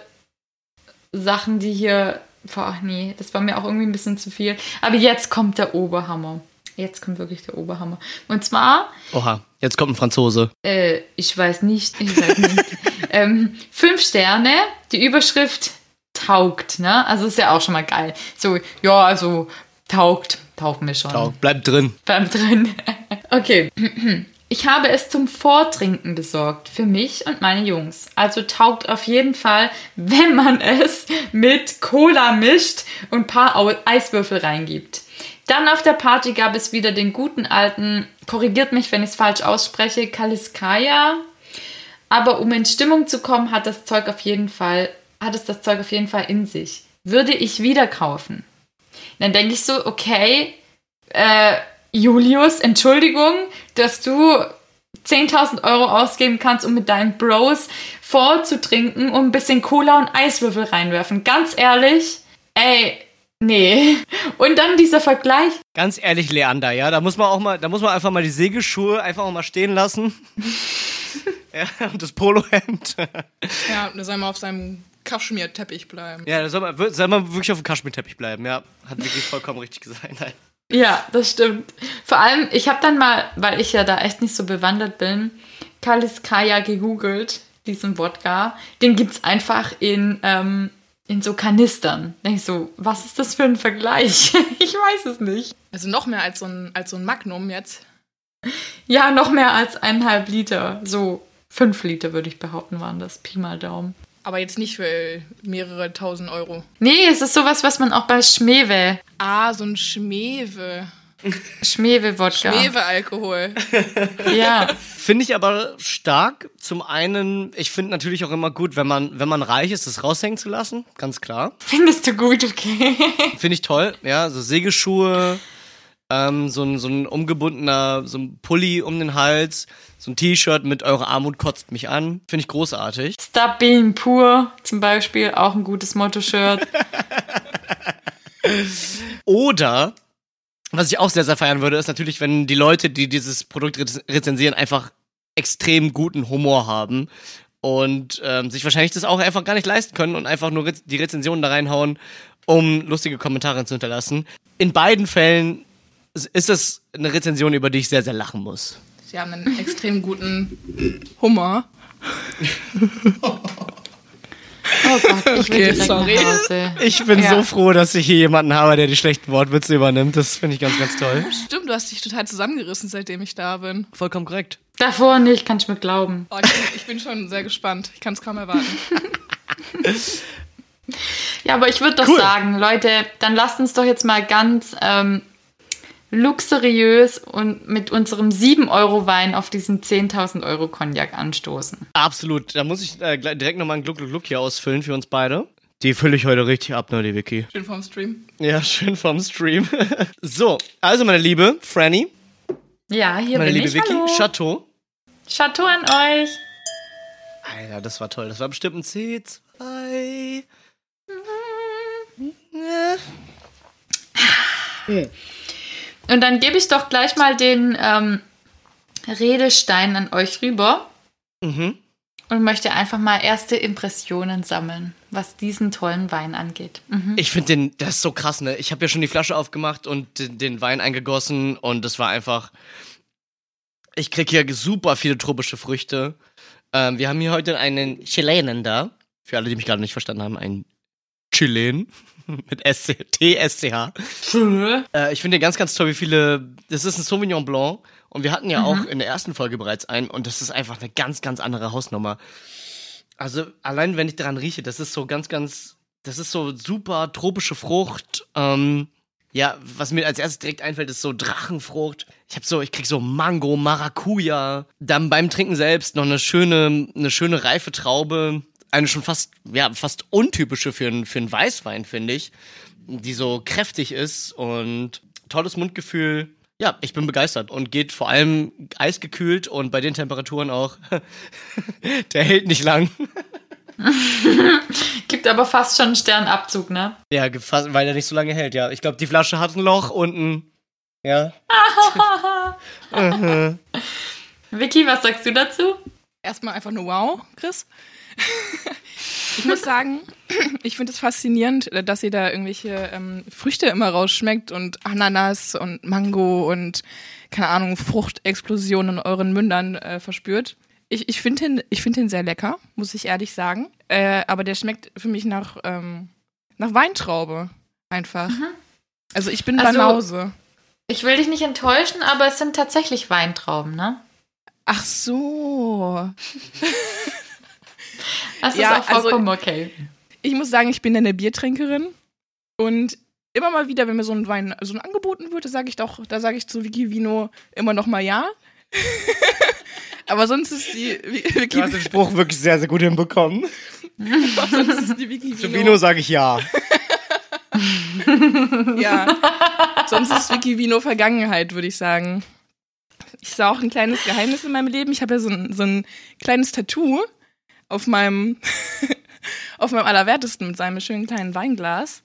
Sachen, die hier, boah, nee, das war mir auch irgendwie ein bisschen zu viel. Aber jetzt kommt der Oberhammer. Jetzt kommt wirklich der Oberhammer. Und zwar, Oha, jetzt kommt ein Franzose. äh, ich weiß nicht, ich weiß nicht. [laughs] ähm, fünf Sterne, die Überschrift taugt, ne? Also ist ja auch schon mal geil. So, ja, also taugt, taugt mir schon. Ciao, bleib drin. Bleib drin. [laughs] Okay. [clears throat] Ich habe es zum Vortrinken besorgt für mich und meine Jungs. Also taugt auf jeden Fall, wenn man es mit Cola mischt und ein paar Eiswürfel reingibt. Dann auf der Party gab es wieder den guten alten, korrigiert mich, wenn ich es falsch ausspreche, Kaliskaya. Aber um in Stimmung zu kommen, hat das Zeug auf jeden Fall, hat es das Zeug auf jeden Fall in sich. Würde ich wieder kaufen. Dann denke ich so, okay, äh, Julius, Entschuldigung, dass du 10.000 Euro ausgeben kannst, um mit deinen Bros vorzutrinken und ein bisschen Cola und Eiswürfel reinwerfen. Ganz ehrlich, ey, nee. [laughs] Und dann dieser Vergleich. Ganz ehrlich, Leander, ja, da muss man auch mal, da muss man einfach mal die Segelschuhe einfach auch mal stehen lassen. [laughs] [laughs] ja, und das Polohemd. Ja, da soll man auf seinem Kaschmir-Teppich bleiben. ja, da soll man, soll man wirklich auf dem Kaschmirteppich bleiben, ja. Hat wirklich vollkommen richtig gesagt. Nein. Ja, das stimmt. Vor allem, ich habe dann mal, weil ich ja da echt nicht so bewandert bin, Kaliskaya gegoogelt, diesen Wodka. Den gibt's einfach in, ähm, in so Kanistern. Denk ich so, was ist das für ein Vergleich? [laughs] ich weiß es nicht. Also noch mehr als so ein, als so ein Magnum jetzt. Ja, noch mehr als eineinhalb Liter. So fünf Liter, würde ich behaupten, waren das. Pi mal Daumen. Aber jetzt nicht für mehrere tausend Euro. Nee, es ist sowas, was man auch bei Schmewe, Ah, so ein Schmewe. Schmewe-Wodka. Schmewe-Alkohol. [laughs] Ja. Finde ich aber stark. Zum einen, ich finde natürlich auch immer gut, wenn man, wenn man reich ist, das raushängen zu lassen. Ganz klar. Findest du gut, okay. Finde ich toll. Ja, so Segelschuhe, ähm, so ein, so ein umgebundener, so ein Pulli um den Hals, so ein T-Shirt mit Eure Armut kotzt mich an. Finde ich großartig. Stop being poor zum Beispiel, auch ein gutes Motto-Shirt. [laughs] Oder, was ich auch sehr, sehr feiern würde, ist natürlich, wenn die Leute, die dieses Produkt rez- rezensieren, einfach extrem guten Humor haben und ähm, sich wahrscheinlich das auch einfach gar nicht leisten können und einfach nur die Rezensionen da reinhauen, um lustige Kommentare zu hinterlassen. In beiden Fällen ist- es eine Rezension, über die ich sehr, sehr lachen muss. Sie haben einen extrem guten Hummer. [laughs] Oh Gott, ich Okay, sorry. nach Hause. Ich bin Ja. so froh, dass ich hier jemanden habe, der die schlechten Wortwitze übernimmt. Das finde ich ganz, ganz toll. Stimmt, du hast dich total zusammengerissen, seitdem ich da bin. Vollkommen korrekt. Davor nicht, kann ich mir glauben. Oh, ich, bin, ich bin schon sehr gespannt. Ich kann es kaum erwarten. [laughs] Ja, aber ich würde doch Cool. sagen, Leute, dann lasst uns doch jetzt mal ganz ähm, luxuriös und mit unserem 7-Euro-Wein auf diesen 10.000 Euro Cognac anstoßen. Absolut. Da muss ich äh, direkt nochmal einen Gluck, Gluck, Gluck hier ausfüllen für uns beide. Die fülle ich heute richtig ab, ne, die Vicky. Schön vom Stream. Ja, schön vom Stream. [laughs] so, also meine liebe Franny, Ja, hier meine bin liebe ich. Vicky, Hallo. Chateau. Chateau an euch. Alter, das war toll. Das war bestimmt ein C2. Und dann gebe ich doch gleich mal den ähm, Redestein an euch rüber Mhm. und möchte einfach mal erste Impressionen sammeln, was diesen tollen Wein angeht. Mhm. Ich finde den, das ist so krass, ne? Ich habe ja schon die Flasche aufgemacht und den, den Wein eingegossen und das war einfach. Ich krieg hier super viele tropische Früchte. Ähm, wir haben hier heute einen Chilenen da. Für alle, die mich gerade nicht verstanden haben, einen Chilen [laughs] mit SC, T-S-C-H. Äh, ich finde ganz, ganz toll, wie viele. Das ist ein Sauvignon Blanc und wir hatten ja Mhm. auch in der ersten Folge bereits einen und das ist einfach eine ganz, ganz andere Hausnummer. Also allein wenn ich daran rieche, das ist so ganz, ganz, das ist so super tropische Frucht. Ähm, ja, was mir als erstes direkt einfällt, ist so Drachenfrucht. Ich habe so, ich krieg so Mango, Maracuja. Dann beim Trinken selbst noch eine schöne, eine schöne reife Traube. Eine schon fast, ja, fast untypische für einen, für einen Weißwein, finde ich. Die so kräftig ist und tolles Mundgefühl. Ja, ich bin begeistert und geht vor allem eisgekühlt und bei den Temperaturen auch. [laughs] Der hält nicht lang. [laughs] Gibt aber fast schon einen Sternabzug, ne? Ja, gefasst, weil er nicht so lange hält, ja. Ich glaube, die Flasche hat ein Loch unten. Ja. Mhm. [laughs] Vicky, was sagst du dazu? Erstmal einfach nur wow, Chris. Ich muss sagen, ich finde es faszinierend, dass ihr da irgendwelche ähm, Früchte immer rausschmeckt und Ananas und Mango und keine Ahnung, Fruchtexplosionen in euren Mündern äh, verspürt. Ich, ich finde ihn, ich find ihn sehr lecker, muss ich ehrlich sagen. Äh, aber der schmeckt für mich nach, ähm, nach Weintraube einfach. Also ich bin Also- Banause. Ich will dich nicht enttäuschen, aber es sind tatsächlich Weintrauben, ne? Ach so. [laughs] Das Ja, ist auch vollkommen also- okay. Ich muss sagen, ich bin eine Biertrinkerin und immer mal wieder, wenn mir so ein Wein so ein angeboten wird, sage ich doch, da sage ich zu Vicky Vino immer noch mal ja. [laughs] Aber sonst ist die Vi- Vicky Du hast den Spruch wirklich sehr, sehr gut hinbekommen. [laughs] sonst ist die Vicky Zu Vino, Vino sage ich ja. [laughs] ja. Sonst ist Vicky Vino Vergangenheit, würde ich sagen. Ich sah auch ein kleines Geheimnis in meinem Leben. Ich habe ja so ein, so ein kleines Tattoo auf meinem [laughs] auf meinem allerwertesten mit seinem schönen kleinen Weinglas.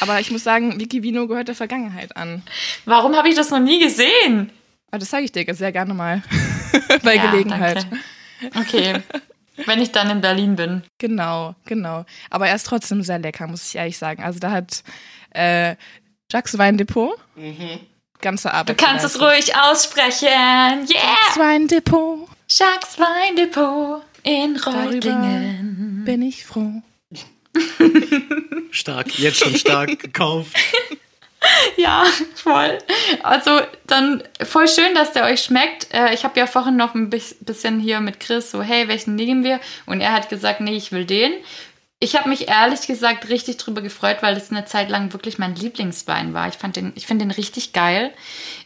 Aber ich muss sagen, Vicky Vino gehört der Vergangenheit an. Warum habe ich das noch nie gesehen? Aber das zeige ich dir sehr gerne mal [laughs] bei Ja, Gelegenheit. danke. Okay. Wenn ich dann in Berlin bin. Genau, genau. Aber er ist trotzdem sehr lecker, muss ich ehrlich sagen. Also da hat äh, Jacques Weindepot ganze Du Arbeit. kannst es geleistet. ruhig aussprechen. Yeah! Jacques Weindepot, Jacques Weindepot in Reutlingen. bin ich froh. [laughs] Stark, jetzt schon stark gekauft. [laughs] Ja, voll. Also dann voll schön, dass der euch schmeckt. Äh, ich habe ja vorhin noch ein bis- bisschen hier mit Chris so, hey, welchen nehmen wir? Und er hat gesagt, nee, ich will den. Ich habe mich ehrlich gesagt richtig drüber gefreut, weil das eine Zeit lang wirklich mein Lieblingswein war. Ich fand den, ich finde den richtig geil.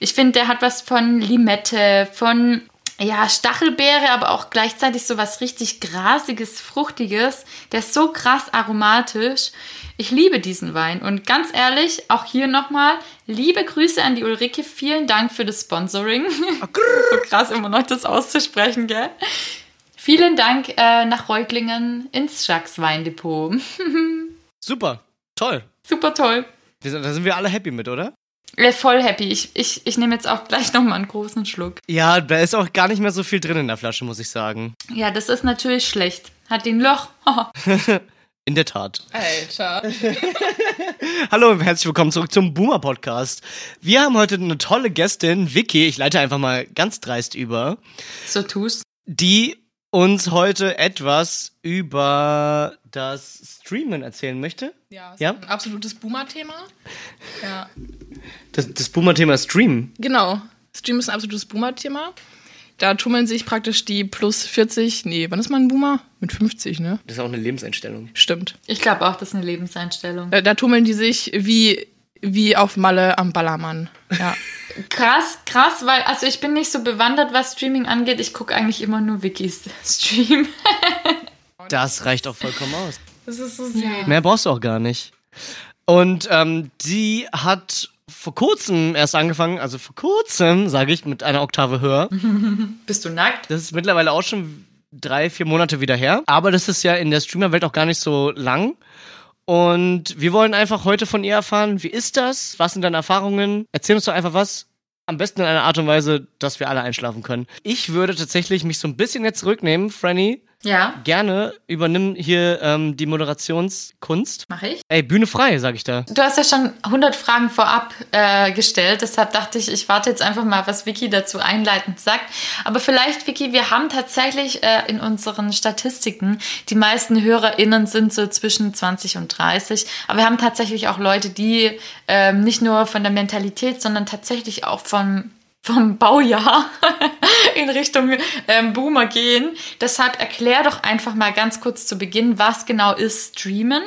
Ich finde, der hat was von Limette, von ja, Stachelbeere, aber auch gleichzeitig so was richtig grasiges, fruchtiges. Der ist so krass aromatisch. Ich liebe diesen Wein. Und ganz ehrlich, auch hier nochmal, liebe Grüße an die Ulrike. Vielen Dank für das Sponsoring. [laughs] so krass, immer noch das auszusprechen, gell? Vielen Dank äh, nach Reutlingen ins Jacques Weindepot. [laughs] Super, toll. Super toll. Da sind wir alle happy mit, oder? Äh, voll happy. Ich, ich, ich nehme jetzt auch gleich nochmal einen großen Schluck. Ja, da ist auch gar nicht mehr so viel drin in der Flasche, muss ich sagen. Ja, das ist natürlich schlecht. Hat den Loch. [laughs] [laughs] In der Tat. Alter. [laughs] Hallo und herzlich willkommen zurück zum Boomer Podcast. Wir haben heute eine tolle Gästin, Vicky, ich leite einfach mal ganz dreist über, so tust. die uns heute etwas über das Streamen erzählen möchte. Ja, ist Ja? ein absolutes Boomer-Thema. Ja. Das, das Boomer-Thema Streamen. Genau. Stream ist ein absolutes Boomer-Thema. da tummeln sich praktisch die plus 40, nee, wann ist man ein Boomer? Mit 50, ne? Das ist auch eine Lebenseinstellung. Stimmt. Ich glaube auch, das ist eine Lebenseinstellung. Da, da tummeln die sich wie, wie auf Malle am Ballermann. Ja. [laughs] Krass, krass, weil, also ich bin nicht so bewandert, was Streaming angeht. Ich gucke eigentlich immer nur Wikis [laughs] Stream. Das reicht auch vollkommen aus. Das ist so süß. Mehr brauchst du auch gar nicht. Und ähm, die hat vor kurzem erst angefangen, also vor kurzem, sage ich, mit einer Oktave höher. [laughs] Bist du nackt? Das ist mittlerweile auch schon drei, vier Monate wieder her. Aber das ist ja in der Streamer-Welt auch gar nicht so lang. Und wir wollen einfach heute von ihr erfahren, wie ist das? Was sind deine Erfahrungen? Erzähl uns doch einfach was. Am besten in einer Art und Weise, dass wir alle einschlafen können. Ich würde tatsächlich mich so ein bisschen jetzt zurücknehmen, Franny. Ja. Gerne übernimm hier ähm, die Moderationskunst. Mach ich? Ey, Bühne frei, sag ich da. Du hast ja schon 100 Fragen vorab äh, gestellt, deshalb dachte ich, ich warte jetzt einfach mal, was Vicky dazu einleitend sagt. Aber vielleicht, Vicky, wir haben tatsächlich äh, in unseren Statistiken, die meisten HörerInnen sind so zwischen 20 und 30, aber wir haben tatsächlich auch Leute, die ähm, nicht nur von der Mentalität, sondern tatsächlich auch vom vom Baujahr [laughs] in Richtung ähm, Boomer gehen. Deshalb erklär doch einfach mal ganz kurz zu Beginn, was genau ist Streamen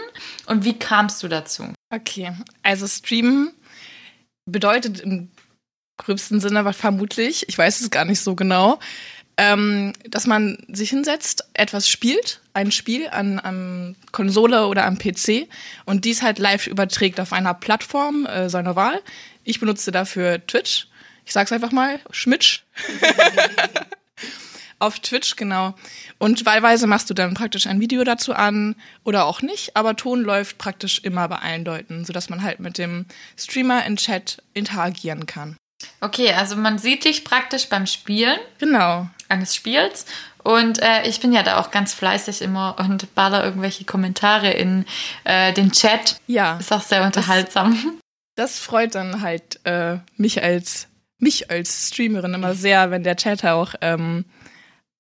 und wie kamst du dazu? Okay, also Streamen bedeutet im gröbsten Sinne aber vermutlich, ich weiß es gar nicht so genau, ähm, dass man sich hinsetzt, etwas spielt, ein Spiel an, an Konsole oder am PC und dies halt live überträgt auf einer Plattform äh, seiner Wahl. Ich benutze dafür Twitch ich sag's einfach mal, Schmitsch. [laughs] Auf Twitch, genau. Und wahlweise machst du dann praktisch ein Video dazu an oder auch nicht, aber Ton läuft praktisch immer bei allen Leuten, sodass man halt mit dem Streamer in Chat interagieren kann. Okay, also man sieht dich praktisch beim Spielen. Genau. Eines Spiels. Und äh, ich bin ja da auch ganz fleißig immer und baller irgendwelche Kommentare in äh, den Chat. Ja. Ist auch sehr unterhaltsam. Das, das freut dann halt äh, mich als mich als Streamerin immer sehr, wenn der Chat auch ähm,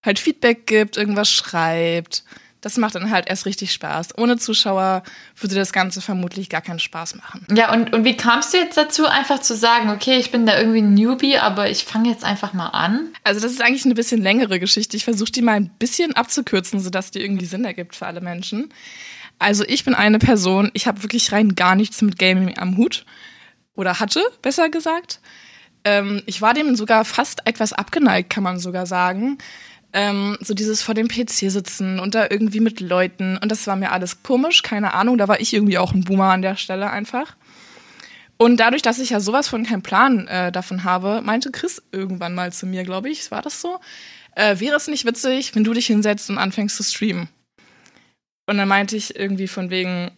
halt Feedback gibt, irgendwas schreibt. Das macht dann halt erst richtig Spaß. Ohne Zuschauer würde das Ganze vermutlich gar keinen Spaß machen. Ja, und, und wie kamst du jetzt dazu, einfach zu sagen, okay, ich bin da irgendwie ein Newbie, aber ich fange jetzt einfach mal an? Also, das ist eigentlich eine bisschen längere Geschichte. Ich versuche die mal ein bisschen abzukürzen, sodass die irgendwie Sinn ergibt für alle Menschen. Also, ich bin eine Person, ich habe wirklich rein gar nichts mit Gaming am Hut. Oder hatte, besser gesagt. Ähm, ich war dem sogar fast etwas abgeneigt, kann man sogar sagen. Ähm, so dieses vor dem PC sitzen und da irgendwie mit Leuten. Und das war mir alles komisch, keine Ahnung. Da war ich irgendwie auch ein Boomer an der Stelle einfach. Und dadurch, dass ich ja sowas von keinen Plan äh, davon habe, meinte Chris irgendwann mal zu mir, glaube ich, war das so? Äh, wäre es nicht witzig, wenn du dich hinsetzt und anfängst zu streamen? Und dann meinte ich irgendwie von wegen,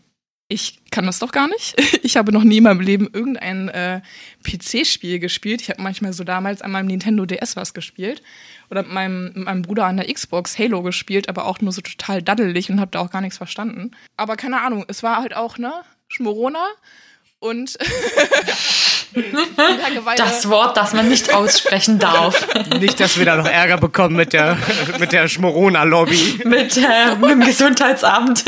ich kann das doch gar nicht. [laughs] Ich habe noch nie in meinem Leben irgendein äh, PC-Spiel gespielt. Ich habe manchmal so damals an meinem Nintendo DS was gespielt. Oder mit meinem, mit meinem Bruder an der Xbox Halo gespielt, aber auch nur so total daddelig und habe da auch gar nichts verstanden. Aber keine Ahnung, es war halt auch, ne, Schmorona und [laughs] das Wort, das man nicht aussprechen darf. Nicht, dass wir da noch Ärger bekommen mit der, mit der Schmorona-Lobby. Mit, äh, mit dem Gesundheitsamt.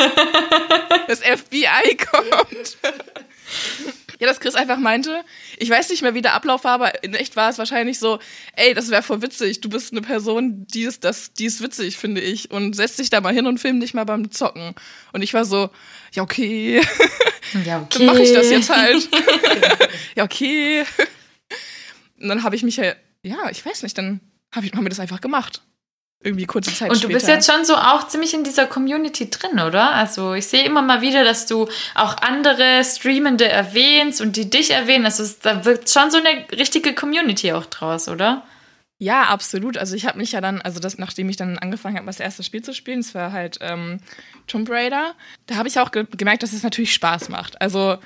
Das FBI kommt. Ja, dass Chris einfach meinte, ich weiß nicht mehr, wie der Ablauf war, aber in echt war es wahrscheinlich so, ey, das wäre voll witzig. Du bist eine Person, die ist, das, die ist witzig, finde ich. Und setz dich da mal hin und film dich mal beim Zocken. Und ich war so, ja, okay. [laughs] Ja, okay. Dann mache ich das jetzt halt. [laughs] ja, okay. Und dann habe ich mich ja, ja, ich weiß nicht, dann hab ich, haben wir das einfach gemacht. Irgendwie kurze Zeit Und später. du bist jetzt schon so auch ziemlich in dieser Community drin, oder? Also ich sehe immer mal wieder, dass du auch andere Streamende erwähnst und die dich erwähnen. Also da wird schon so eine richtige Community auch draus, oder? Ja, absolut. Also ich habe mich ja dann, also das, nachdem ich dann angefangen habe, das erste Spiel zu spielen, das war halt ähm, Tomb Raider, da habe ich auch ge gemerkt, dass es natürlich Spaß macht. Also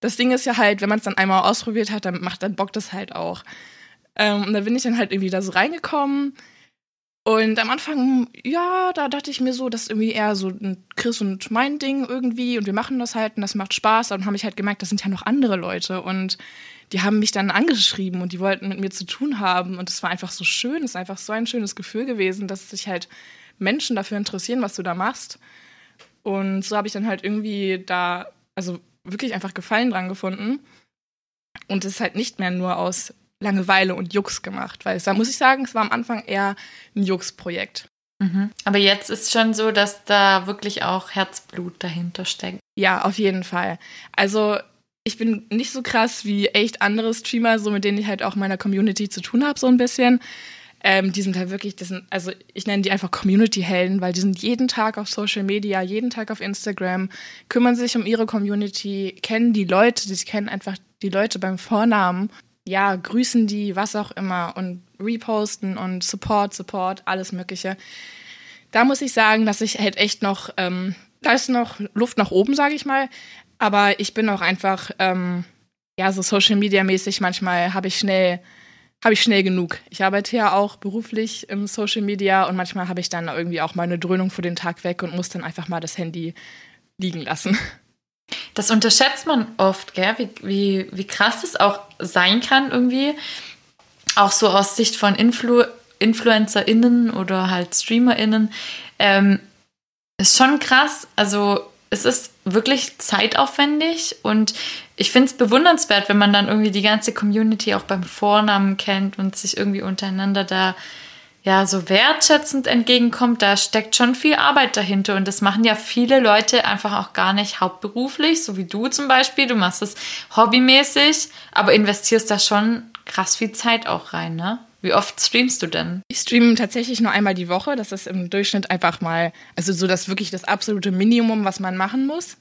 das Ding ist ja halt, wenn man es dann einmal ausprobiert hat, dann macht dann Bock das halt auch. Ähm, und da bin ich dann halt irgendwie da so reingekommen. Und am Anfang, ja, da dachte ich mir so, das ist irgendwie eher so ein Chris und mein Ding irgendwie und wir machen das halt und das macht Spaß. Und dann habe ich halt gemerkt, das sind ja noch andere Leute und die haben mich dann angeschrieben und die wollten mit mir zu tun haben und es war einfach so schön, es ist einfach so ein schönes Gefühl gewesen, dass sich halt Menschen dafür interessieren, was du da machst. Und so habe ich dann halt irgendwie da, also wirklich einfach Gefallen dran gefunden. Und es ist halt nicht mehr nur aus Langeweile und Jux gemacht, weil es, da muss ich sagen, es war am Anfang eher ein Jux-Projekt. Mhm. Aber jetzt ist schon so, dass da wirklich auch Herzblut dahinter steckt. Ja, auf jeden Fall. Also ich bin nicht so krass wie echt andere Streamer, so mit denen ich halt auch meiner Community zu tun habe, so ein bisschen. Ähm, die sind halt wirklich, das sind, also ich nenne die einfach Community-Helden, weil die sind jeden Tag auf Social Media, jeden Tag auf Instagram, kümmern sich um ihre Community, kennen die Leute, die kennen einfach die Leute beim Vornamen, ja, grüßen die, was auch immer und reposten und Support, Support, alles Mögliche. Da muss ich sagen, dass ich halt echt noch, ähm, da ist noch Luft nach oben, sage ich mal. Aber ich bin auch einfach, ähm, ja, so Social Media mäßig, manchmal habe ich schnell, habe ich schnell genug. Ich arbeite ja auch beruflich im Social Media und manchmal habe ich dann irgendwie auch mal eine Dröhnung für den Tag weg und muss dann einfach mal das Handy liegen lassen. Das unterschätzt man oft, gell? Wie, wie, wie krass das auch sein kann irgendwie. Auch so aus Sicht von Influ InfluencerInnen oder halt StreamerInnen. Ähm, ist schon krass. Also es ist wirklich zeitaufwendig und ich finde es bewundernswert, wenn man dann irgendwie die ganze Community auch beim Vornamen kennt und sich irgendwie untereinander da ja so wertschätzend entgegenkommt. Da steckt schon viel Arbeit dahinter und das machen ja viele Leute einfach auch gar nicht hauptberuflich, so wie du zum Beispiel. Du machst es hobbymäßig, aber investierst da schon krass viel Zeit auch rein, ne? Wie oft streamst du denn? Ich streame tatsächlich nur einmal die Woche. Das ist im Durchschnitt einfach mal, also so das wirklich das absolute Minimum, was man machen muss.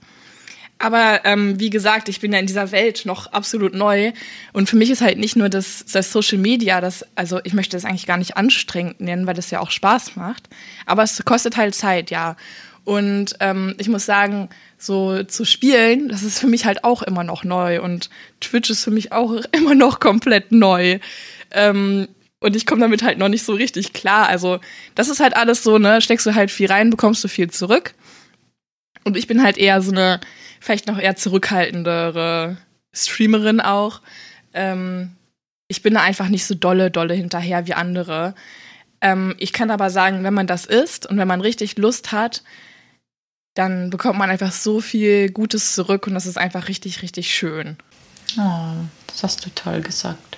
Aber ähm, wie gesagt, ich bin ja in dieser Welt noch absolut neu. Und für mich ist halt nicht nur das, das Social Media, das, also ich möchte das eigentlich gar nicht anstrengend nennen, weil das ja auch Spaß macht. Aber es kostet halt Zeit, ja. Und ähm, ich muss sagen, so zu spielen, das ist für mich halt auch immer noch neu. Und Twitch ist für mich auch [laughs] immer noch komplett neu. Ähm, und ich komme damit halt noch nicht so richtig klar. Also, das ist halt alles so, ne? Steckst du halt viel rein, bekommst du viel zurück. Und ich bin halt eher so eine, vielleicht noch eher zurückhaltendere Streamerin auch. Ähm, ich bin da einfach nicht so dolle, dolle hinterher wie andere. Ähm, ich kann aber sagen, wenn man das isst und wenn man richtig Lust hat, dann bekommt man einfach so viel Gutes zurück und das ist einfach richtig, richtig schön. Oh, das hast du toll gesagt.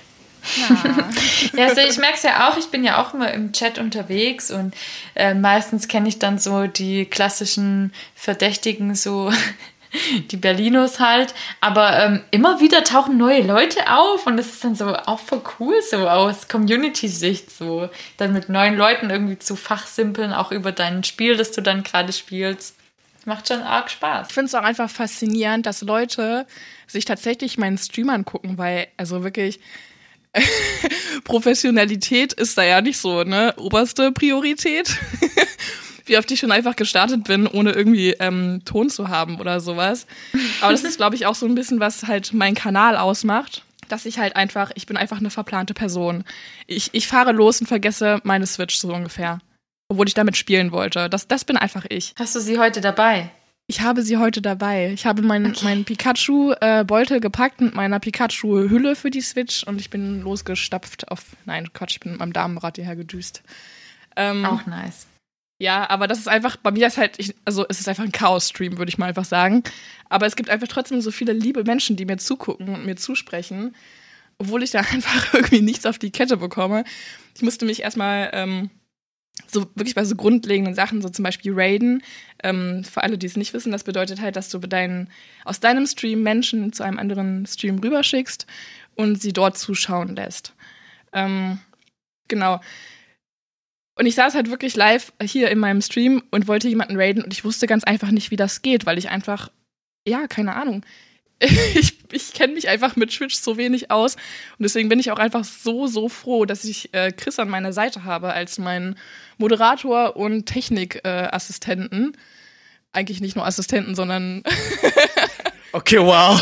Ja, ja also ich merke es ja auch, ich bin ja auch immer im Chat unterwegs und äh, meistens kenne ich dann so die klassischen Verdächtigen, so [laughs] die Berlinos halt. Aber ähm, immer wieder tauchen neue Leute auf und das ist dann so auch voll cool, so aus Community-Sicht, so dann mit neuen Leuten irgendwie zu fachsimpeln, auch über dein Spiel, das du dann gerade spielst. Macht schon arg Spaß. Ich finde es auch einfach faszinierend, dass Leute sich tatsächlich meinen Stream angucken, weil, also wirklich, [laughs] Professionalität ist da ja nicht so, ne? Oberste Priorität. [laughs] Wie oft ich schon einfach gestartet bin, ohne irgendwie ähm, Ton zu haben oder sowas. Aber das ist, glaube ich, auch so ein bisschen, was halt mein Kanal ausmacht. Dass ich halt einfach, ich bin einfach eine verplante Person. Ich, ich fahre los und vergesse meine Switch so ungefähr. Obwohl ich damit spielen wollte. Das, das bin einfach ich. Hast du sie heute dabei? Ich habe sie heute dabei. Ich habe meinen okay. mein Pikachu-Beutel äh, gepackt mit meiner Pikachu-Hülle für die Switch und ich bin losgestapft auf. Nein, Quatsch, ich bin mit meinem Damenrad hierher gedüst. Ähm, Auch nice. Ja, aber das ist einfach, bei mir ist halt, ich, also es ist einfach ein Chaos-Stream, würde ich mal einfach sagen. Aber es gibt einfach trotzdem so viele liebe Menschen, die mir zugucken und mir zusprechen, obwohl ich da [laughs] einfach irgendwie nichts auf die Kette bekomme. Ich musste mich erstmal ähm, so wirklich bei so grundlegenden Sachen, so zum Beispiel Raiden. Ähm, für alle, die es nicht wissen, das bedeutet halt, dass du deinen, aus deinem Stream Menschen zu einem anderen Stream rüberschickst und sie dort zuschauen lässt. Ähm, genau. Und ich saß halt wirklich live hier in meinem Stream und wollte jemanden raiden und ich wusste ganz einfach nicht, wie das geht, weil ich einfach, ja, keine Ahnung. [laughs] ich, ich kenne mich einfach mit Twitch so wenig aus. Und deswegen bin ich auch einfach so, so froh, dass ich äh, Chris an meiner Seite habe als meinen Moderator und Technikassistenten. Äh, Eigentlich nicht nur Assistenten, sondern. [laughs] okay, wow.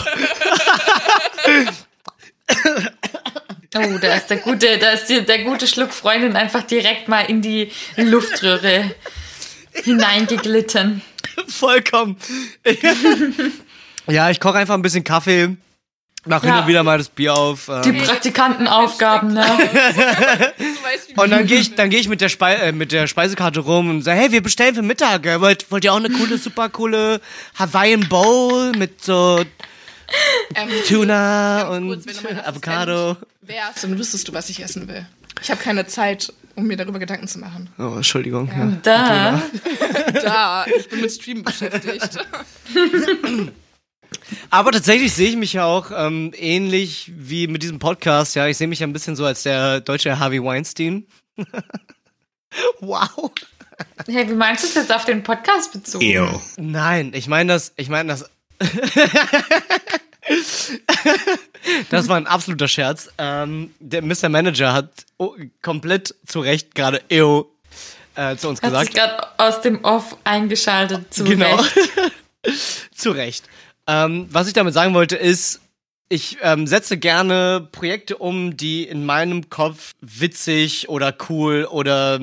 Oh, da ist der gute, da ist die, der gute Schluck Freundin einfach direkt mal in die Luftröhre hineingeglitten. Vollkommen. Ja, ich koche einfach ein bisschen Kaffee. Mach ja. hin und wieder mal das Bier auf. Ähm. Die Praktikantenaufgaben, ne? und dann gehe ich, dann geh ich mit, der Spei äh, mit der Speisekarte rum und sage, hey, wir bestellen für Mittag. Wollt, wollt ihr auch eine coole, super coole Hawaiian Bowl mit so [laughs] Ähm, Tuna und kurz, Avocado. Wärst, dann wüsstest du, was ich essen will. Ich habe keine Zeit, um mir darüber Gedanken zu machen. Oh, Entschuldigung. Ja. Da. [laughs] da, ich bin mit Stream beschäftigt. [laughs] Aber tatsächlich sehe ich mich ja auch ähm, ähnlich wie mit diesem Podcast. Ja, ich sehe mich ja ein bisschen so als der deutsche Harvey Weinstein. wow. Hey, wie meinst du es jetzt auf den Podcast bezogen? Nein, ich meine das, ich meine das. [laughs] das war ein absoluter Scherz. Ähm, der Mr. Manager hat oh, komplett zu Recht gerade EO äh, zu uns Hat gesagt. sich gerade aus dem Off eingeschaltet zu Genau. Recht. [laughs] Zu Recht. Ähm, was ich damit sagen wollte, ist, ich ähm, setze gerne Projekte um, die in meinem Kopf witzig oder cool oder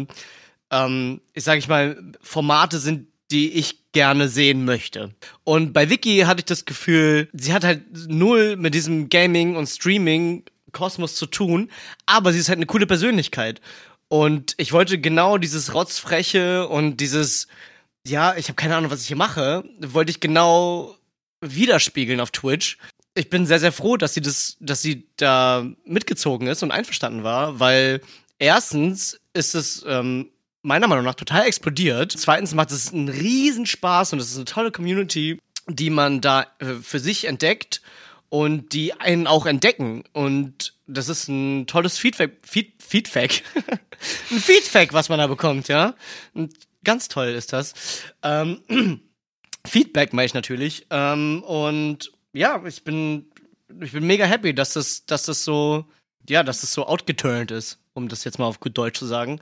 ähm, ich sage ich mal Formate sind, die ich gerne sehen möchte. Und bei Vicky hatte ich das Gefühl, sie hat halt null mit diesem Gaming und Streaming Kosmos zu tun, aber sie ist halt eine coole Persönlichkeit. Und ich wollte genau dieses Rotzfreche und dieses ja, ich habe keine Ahnung, was ich hier mache, wollte ich genau widerspiegeln auf Twitch. Ich bin sehr, sehr froh, dass sie das, dass sie da mitgezogen ist und einverstanden war, weil erstens ist es ähm, meiner Meinung nach total explodiert. Zweitens macht es einen riesen Spaß und es ist eine tolle Community, die man da äh, für sich entdeckt und die einen auch entdecken. Und das ist ein tolles Feedback, Feed, Feedback, [laughs] ein Feedback, was man da bekommt, ja. Ganz toll ist das. Ähm, [clears throat] Feedback meine ich natürlich. Ähm, und ja, ich bin, ich bin mega happy, dass das, dass das so, ja, dass das so outgeturnt ist, um das jetzt mal auf gut Deutsch zu sagen.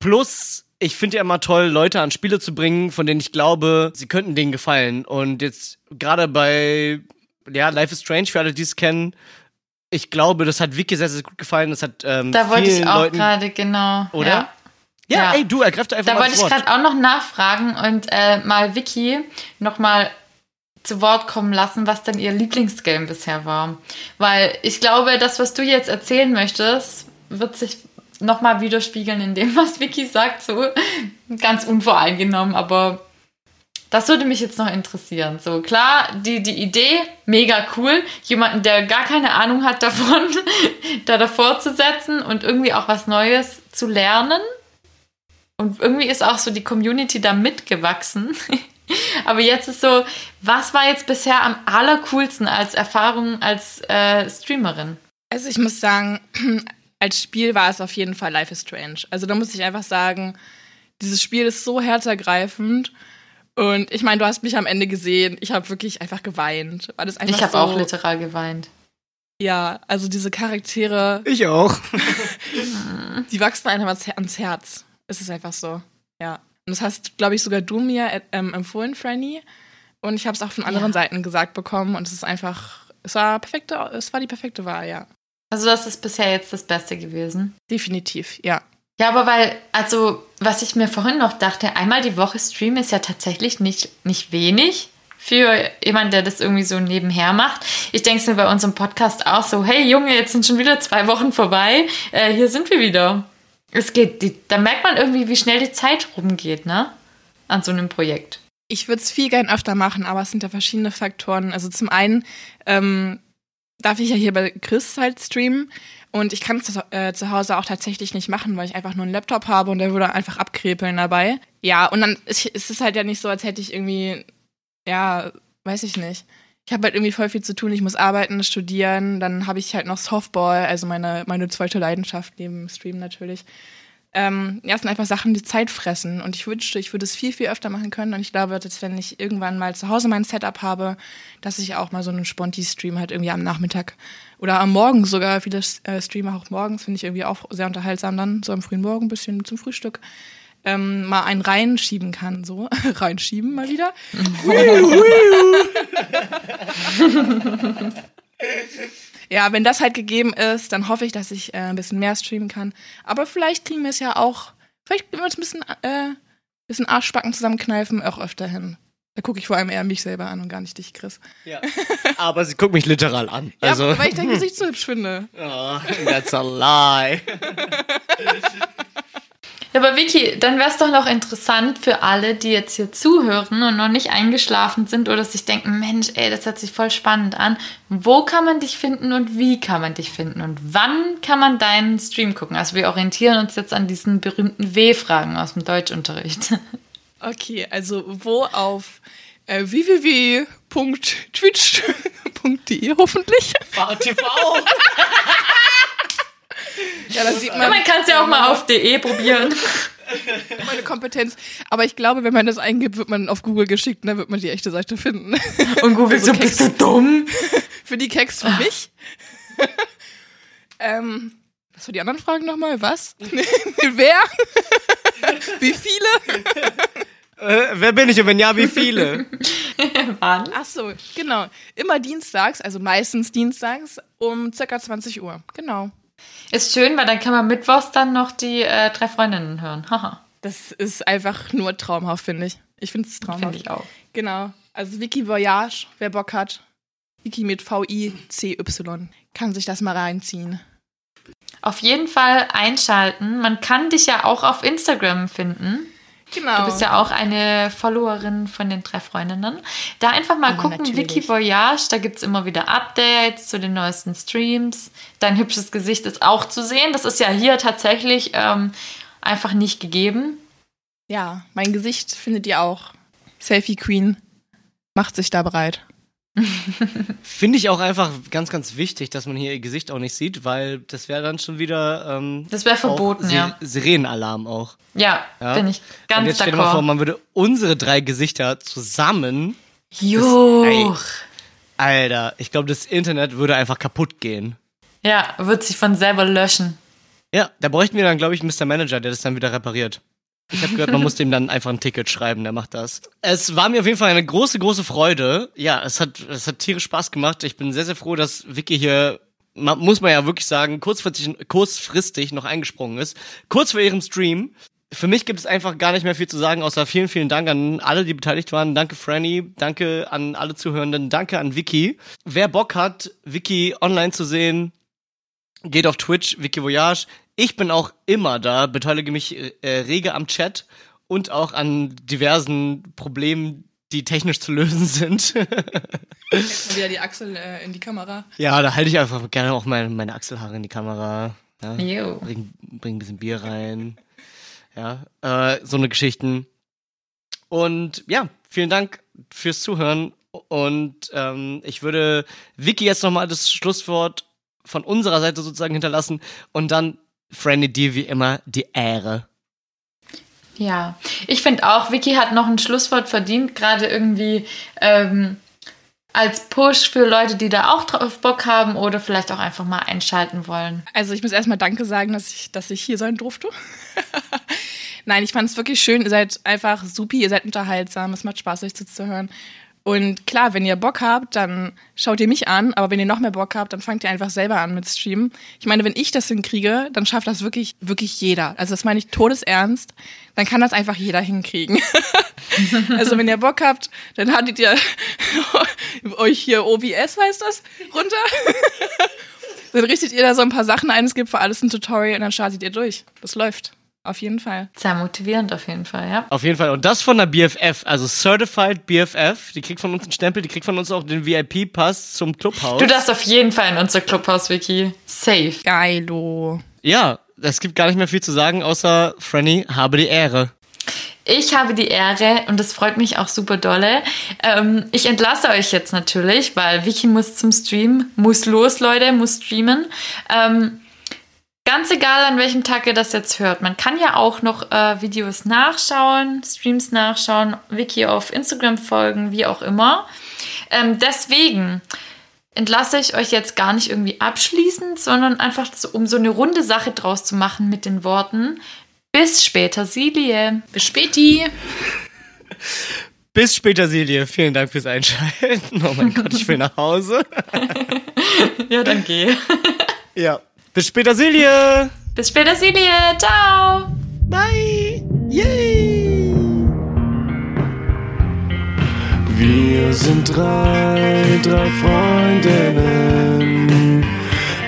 Plus, ich finde ja immer toll, Leute an Spiele zu bringen, von denen ich glaube, sie könnten denen gefallen. Und jetzt gerade bei, ja, Life is Strange, für alle, die es kennen, ich glaube, das hat Vicky sehr, sehr gut gefallen. Das hat ähm, Da wollte ich auch gerade, genau. Oder? Ja. Ja, Ja. ey, du, ergreif da einfach Da mal wollte das ich gerade auch noch nachfragen und äh, mal Vicky nochmal zu Wort kommen lassen, was denn ihr Lieblingsgame bisher war. Weil ich glaube, das, was du jetzt erzählen möchtest, wird sich nochmal widerspiegeln in dem, [laughs] was Vicky sagt, so ganz unvoreingenommen, aber das würde mich jetzt noch interessieren. So klar, die, die Idee, mega cool, jemanden, der gar keine Ahnung hat davon, [laughs] da davor zu setzen und irgendwie auch was Neues zu lernen. Und irgendwie ist auch so die Community da mitgewachsen. [laughs] Aber jetzt ist so, was war jetzt bisher am allercoolsten als Erfahrung als äh, Streamerin? Also ich muss sagen, [clears throat] als Spiel war es auf jeden Fall Life is Strange. Also da muss ich einfach sagen, dieses Spiel ist so herzergreifend. Und ich meine, du hast mich am Ende gesehen. Ich habe wirklich einfach geweint. Weil das einfach Ich habe so, auch literal geweint. Ja, also diese Charaktere, Ich auch. [laughs] die wachsen einfach ans, Her- ans Herz. Es ist einfach so. Ja. Und das hast, glaube ich, sogar du mir äh, ähm, empfohlen, Franny. Und ich habe es auch von anderen Ja. Seiten gesagt bekommen. Und es ist einfach, es war perfekte, es war die perfekte Wahl, ja. Also das ist bisher jetzt das Beste gewesen. Definitiv, ja. Ja, aber weil, also, was ich mir vorhin noch dachte, einmal die Woche Stream ist ja tatsächlich nicht, nicht wenig für jemanden, der das irgendwie so nebenher macht. Ich denke es mir bei unserem Podcast auch so, hey Junge, jetzt sind schon wieder zwei Wochen vorbei, äh, hier sind wir wieder. Es geht, die, da merkt man irgendwie, wie schnell die Zeit rumgeht, ne? An so einem Projekt. Ich würde es viel gern öfter machen, aber es sind ja verschiedene Faktoren. Also zum einen ähm, darf ich ja hier bei Chris halt streamen und ich kann es zu, äh, zu Hause auch tatsächlich nicht machen, weil ich einfach nur einen Laptop habe und der würde einfach abkrepeln dabei. Ja, und dann ist, ist es halt ja nicht so, als hätte ich irgendwie, ja, weiß ich nicht. Ich habe halt irgendwie voll viel zu tun. Ich muss arbeiten, studieren, dann habe ich halt noch Softball, also meine, meine zweite Leidenschaft neben Stream natürlich. Ähm, ja, es sind einfach Sachen, die Zeit fressen. Und ich wünschte, ich würde es viel, viel öfter machen können. Und ich glaube, dass wenn ich irgendwann mal zu Hause mein Setup habe, dass ich auch mal so einen Sponti-Stream halt irgendwie am Nachmittag oder am Morgen sogar, viele äh, Streamer auch morgens, finde ich irgendwie auch sehr unterhaltsam dann, so am frühen Morgen, ein bisschen zum Frühstück, ähm, mal einen reinschieben kann, so. [laughs] reinschieben mal wieder. [laughs] Ja, wenn das halt gegeben ist, dann hoffe ich, dass ich äh, ein bisschen mehr streamen kann. Aber vielleicht kriegen wir es ja auch, vielleicht wenn wir uns ein bisschen, äh, bisschen Arschbacken zusammenkneifen, auch öfter hin. Da gucke ich vor allem eher mich selber an und gar nicht dich, Chris. Ja. [laughs] Aber sie guckt mich literal an. Ja, Also, weil ich dein [laughs] Gesicht so hübsch finde. oh, that's a lie. [laughs] Ja, aber Vicky, dann wäre es doch noch interessant für alle, die jetzt hier zuhören und noch nicht eingeschlafen sind oder sich denken, Mensch, ey, das hört sich voll spannend an. Wo kann man dich finden und wie kann man dich finden und wann kann man deinen Stream gucken? Also wir orientieren uns jetzt an diesen berühmten W-Fragen aus dem Deutschunterricht. [laughs] Okay, also wo auf äh, www.twitch.de hoffentlich. VTV. [laughs] ja, das sieht man. Ja, man kann es ja auch mal auf de probieren. [laughs] Meine Kompetenz. Aber ich glaube, wenn man das eingibt, wird man auf Google geschickt, dann wird man die echte Seite finden. [laughs] Und Google so, bist du dumm? [laughs] Für die Keks für mich. ähm, was waren die anderen Fragen nochmal? Was? Wer? Wie viele? Äh, wer bin ich und wenn ja, wie viele? Wann? Ach so, genau. Immer dienstags, also meistens dienstags um circa 20 Uhr. Genau. Ist schön, weil dann kann man mittwochs dann noch die äh, drei Freundinnen hören. Haha. Das ist einfach nur traumhaft, finde ich. Ich finde es traumhaft. Finde ich auch. Genau. Also Wiki Voyage, wer Bock hat. Wiki mit V-I-C-Y. Kann sich das mal reinziehen. Auf jeden Fall einschalten. Man kann dich ja auch auf Instagram finden. Genau. Du bist ja auch eine Followerin von den drei Freundinnen. Da einfach mal Oh, gucken, natürlich. Wiki Voyage, da gibt es immer wieder Updates zu den neuesten Streams. Dein hübsches Gesicht ist auch zu sehen. Das ist ja hier tatsächlich ähm, einfach nicht gegeben. Ja, mein Gesicht findet ihr auch. Selfie Queen macht sich da bereit. Finde ich auch einfach ganz, ganz wichtig, dass man hier ihr Gesicht auch nicht sieht, weil das wäre dann schon wieder. Ähm, Das wäre auch verboten, Si- ja. Sirenenalarm auch. Ja, Ja? bin ich Und ganz jetzt stell dir mal vor, man würde unsere drei Gesichter zusammen. Ey. Alter, ich glaube, das Internet würde einfach kaputt gehen. Ja, wird sich von selber löschen. Ja, da bräuchten wir dann, glaube ich, einen Mr. Manager, der das dann wieder repariert. Ich habe gehört, man muss dem dann einfach ein Ticket schreiben, der macht das. Es war mir auf jeden Fall eine große, große Freude. Ja, es hat, es hat tierisch Spaß gemacht. Ich bin sehr, sehr froh, dass Vicky hier, ma- muss man ja wirklich sagen, kurzfristig, kurzfristig noch eingesprungen ist. Kurz vor ihrem Stream. Für mich gibt es einfach gar nicht mehr viel zu sagen, außer vielen, vielen Dank an alle, die beteiligt waren. Danke, Franny. Danke an alle Zuhörenden. Danke an Vicky. Wer Bock hat, Vicky online zu sehen, geht auf Twitch, Wiki Voyage. Ich bin auch immer da, beteilige mich äh, rege am Chat und auch an diversen Problemen, die technisch zu lösen sind. Jetzt mal wieder die Achsel äh, in die Kamera. ja, da halte ich einfach gerne auch meine, meine Achselhaare in die Kamera. Ja, bring, bring ein bisschen Bier rein. Ja, äh, so eine Geschichten. Und ja, vielen Dank fürs Zuhören. Und ähm, ich würde Vicky jetzt nochmal das Schlusswort von unserer Seite sozusagen hinterlassen und dann Franny dir wie immer die Ehre. Ja, ich finde auch, Vicky hat noch ein Schlusswort verdient, gerade irgendwie ähm, als Push für Leute, die da auch drauf Bock haben oder vielleicht auch einfach mal einschalten wollen. Also ich muss erstmal Danke sagen, dass ich, dass ich hier sein durfte. [laughs] Nein, ich fand es wirklich schön. Ihr seid einfach supi, ihr seid unterhaltsam. Es macht Spaß, euch zuzuhören. Und klar, wenn ihr Bock habt, dann schaut ihr mich an. Aber wenn ihr noch mehr Bock habt, dann fangt ihr einfach selber an mit Streamen. Ich meine, wenn ich das hinkriege, dann schafft das wirklich, wirklich jeder. Also das meine ich todesernst. Dann kann das einfach jeder hinkriegen. [laughs] also wenn ihr Bock habt, dann hattet ihr [laughs] euch hier OBS, heißt das, runter. [laughs] Dann richtet ihr da so ein paar Sachen ein, es gibt für alles ein Tutorial und dann startet ihr durch. Das läuft. Auf jeden Fall. Sehr motivierend auf jeden Fall, ja. Auf jeden Fall. Und das von der BFF, also Certified BFF. Die kriegt von uns einen Stempel, die kriegt von uns auch den VIP-Pass zum Clubhaus. Du darfst auf jeden Fall in unser Clubhaus, Vicky. Safe. Geilo. Ja, es gibt gar nicht mehr viel zu sagen, außer Franny, habe die Ehre. Ich habe die Ehre und das freut mich auch super dolle. Ähm, ich entlasse euch jetzt natürlich, weil Vicky muss zum Stream, muss los, Leute, muss streamen. Ähm, ganz egal, an welchem Tag ihr das jetzt hört. Man kann ja auch noch äh, Videos nachschauen, Streams nachschauen, Vicky auf Instagram folgen, wie auch immer. Ähm, deswegen entlasse ich euch jetzt gar nicht irgendwie abschließend, sondern einfach so, um so eine runde Sache draus zu machen mit den Worten. Bis später, Silie. Bis späti. [laughs] Bis später, Silje. Vielen Dank fürs Einschalten. [laughs] Oh mein Gott, ich will nach Hause. [laughs] Ja, dann geh. Ja. Bis später, Silje. Bis später, Silie. Ciao. Bye. Yay. Wir sind drei, drei Freundinnen.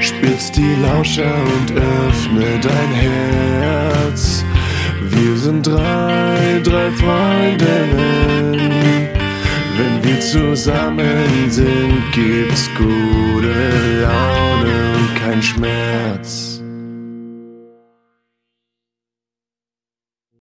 Spitz die Lauscher und öffne dein Herz. Wir sind drei, drei Freundinnen. Wenn wir zusammen sind, gibt's gute Laune und kein Schmerz.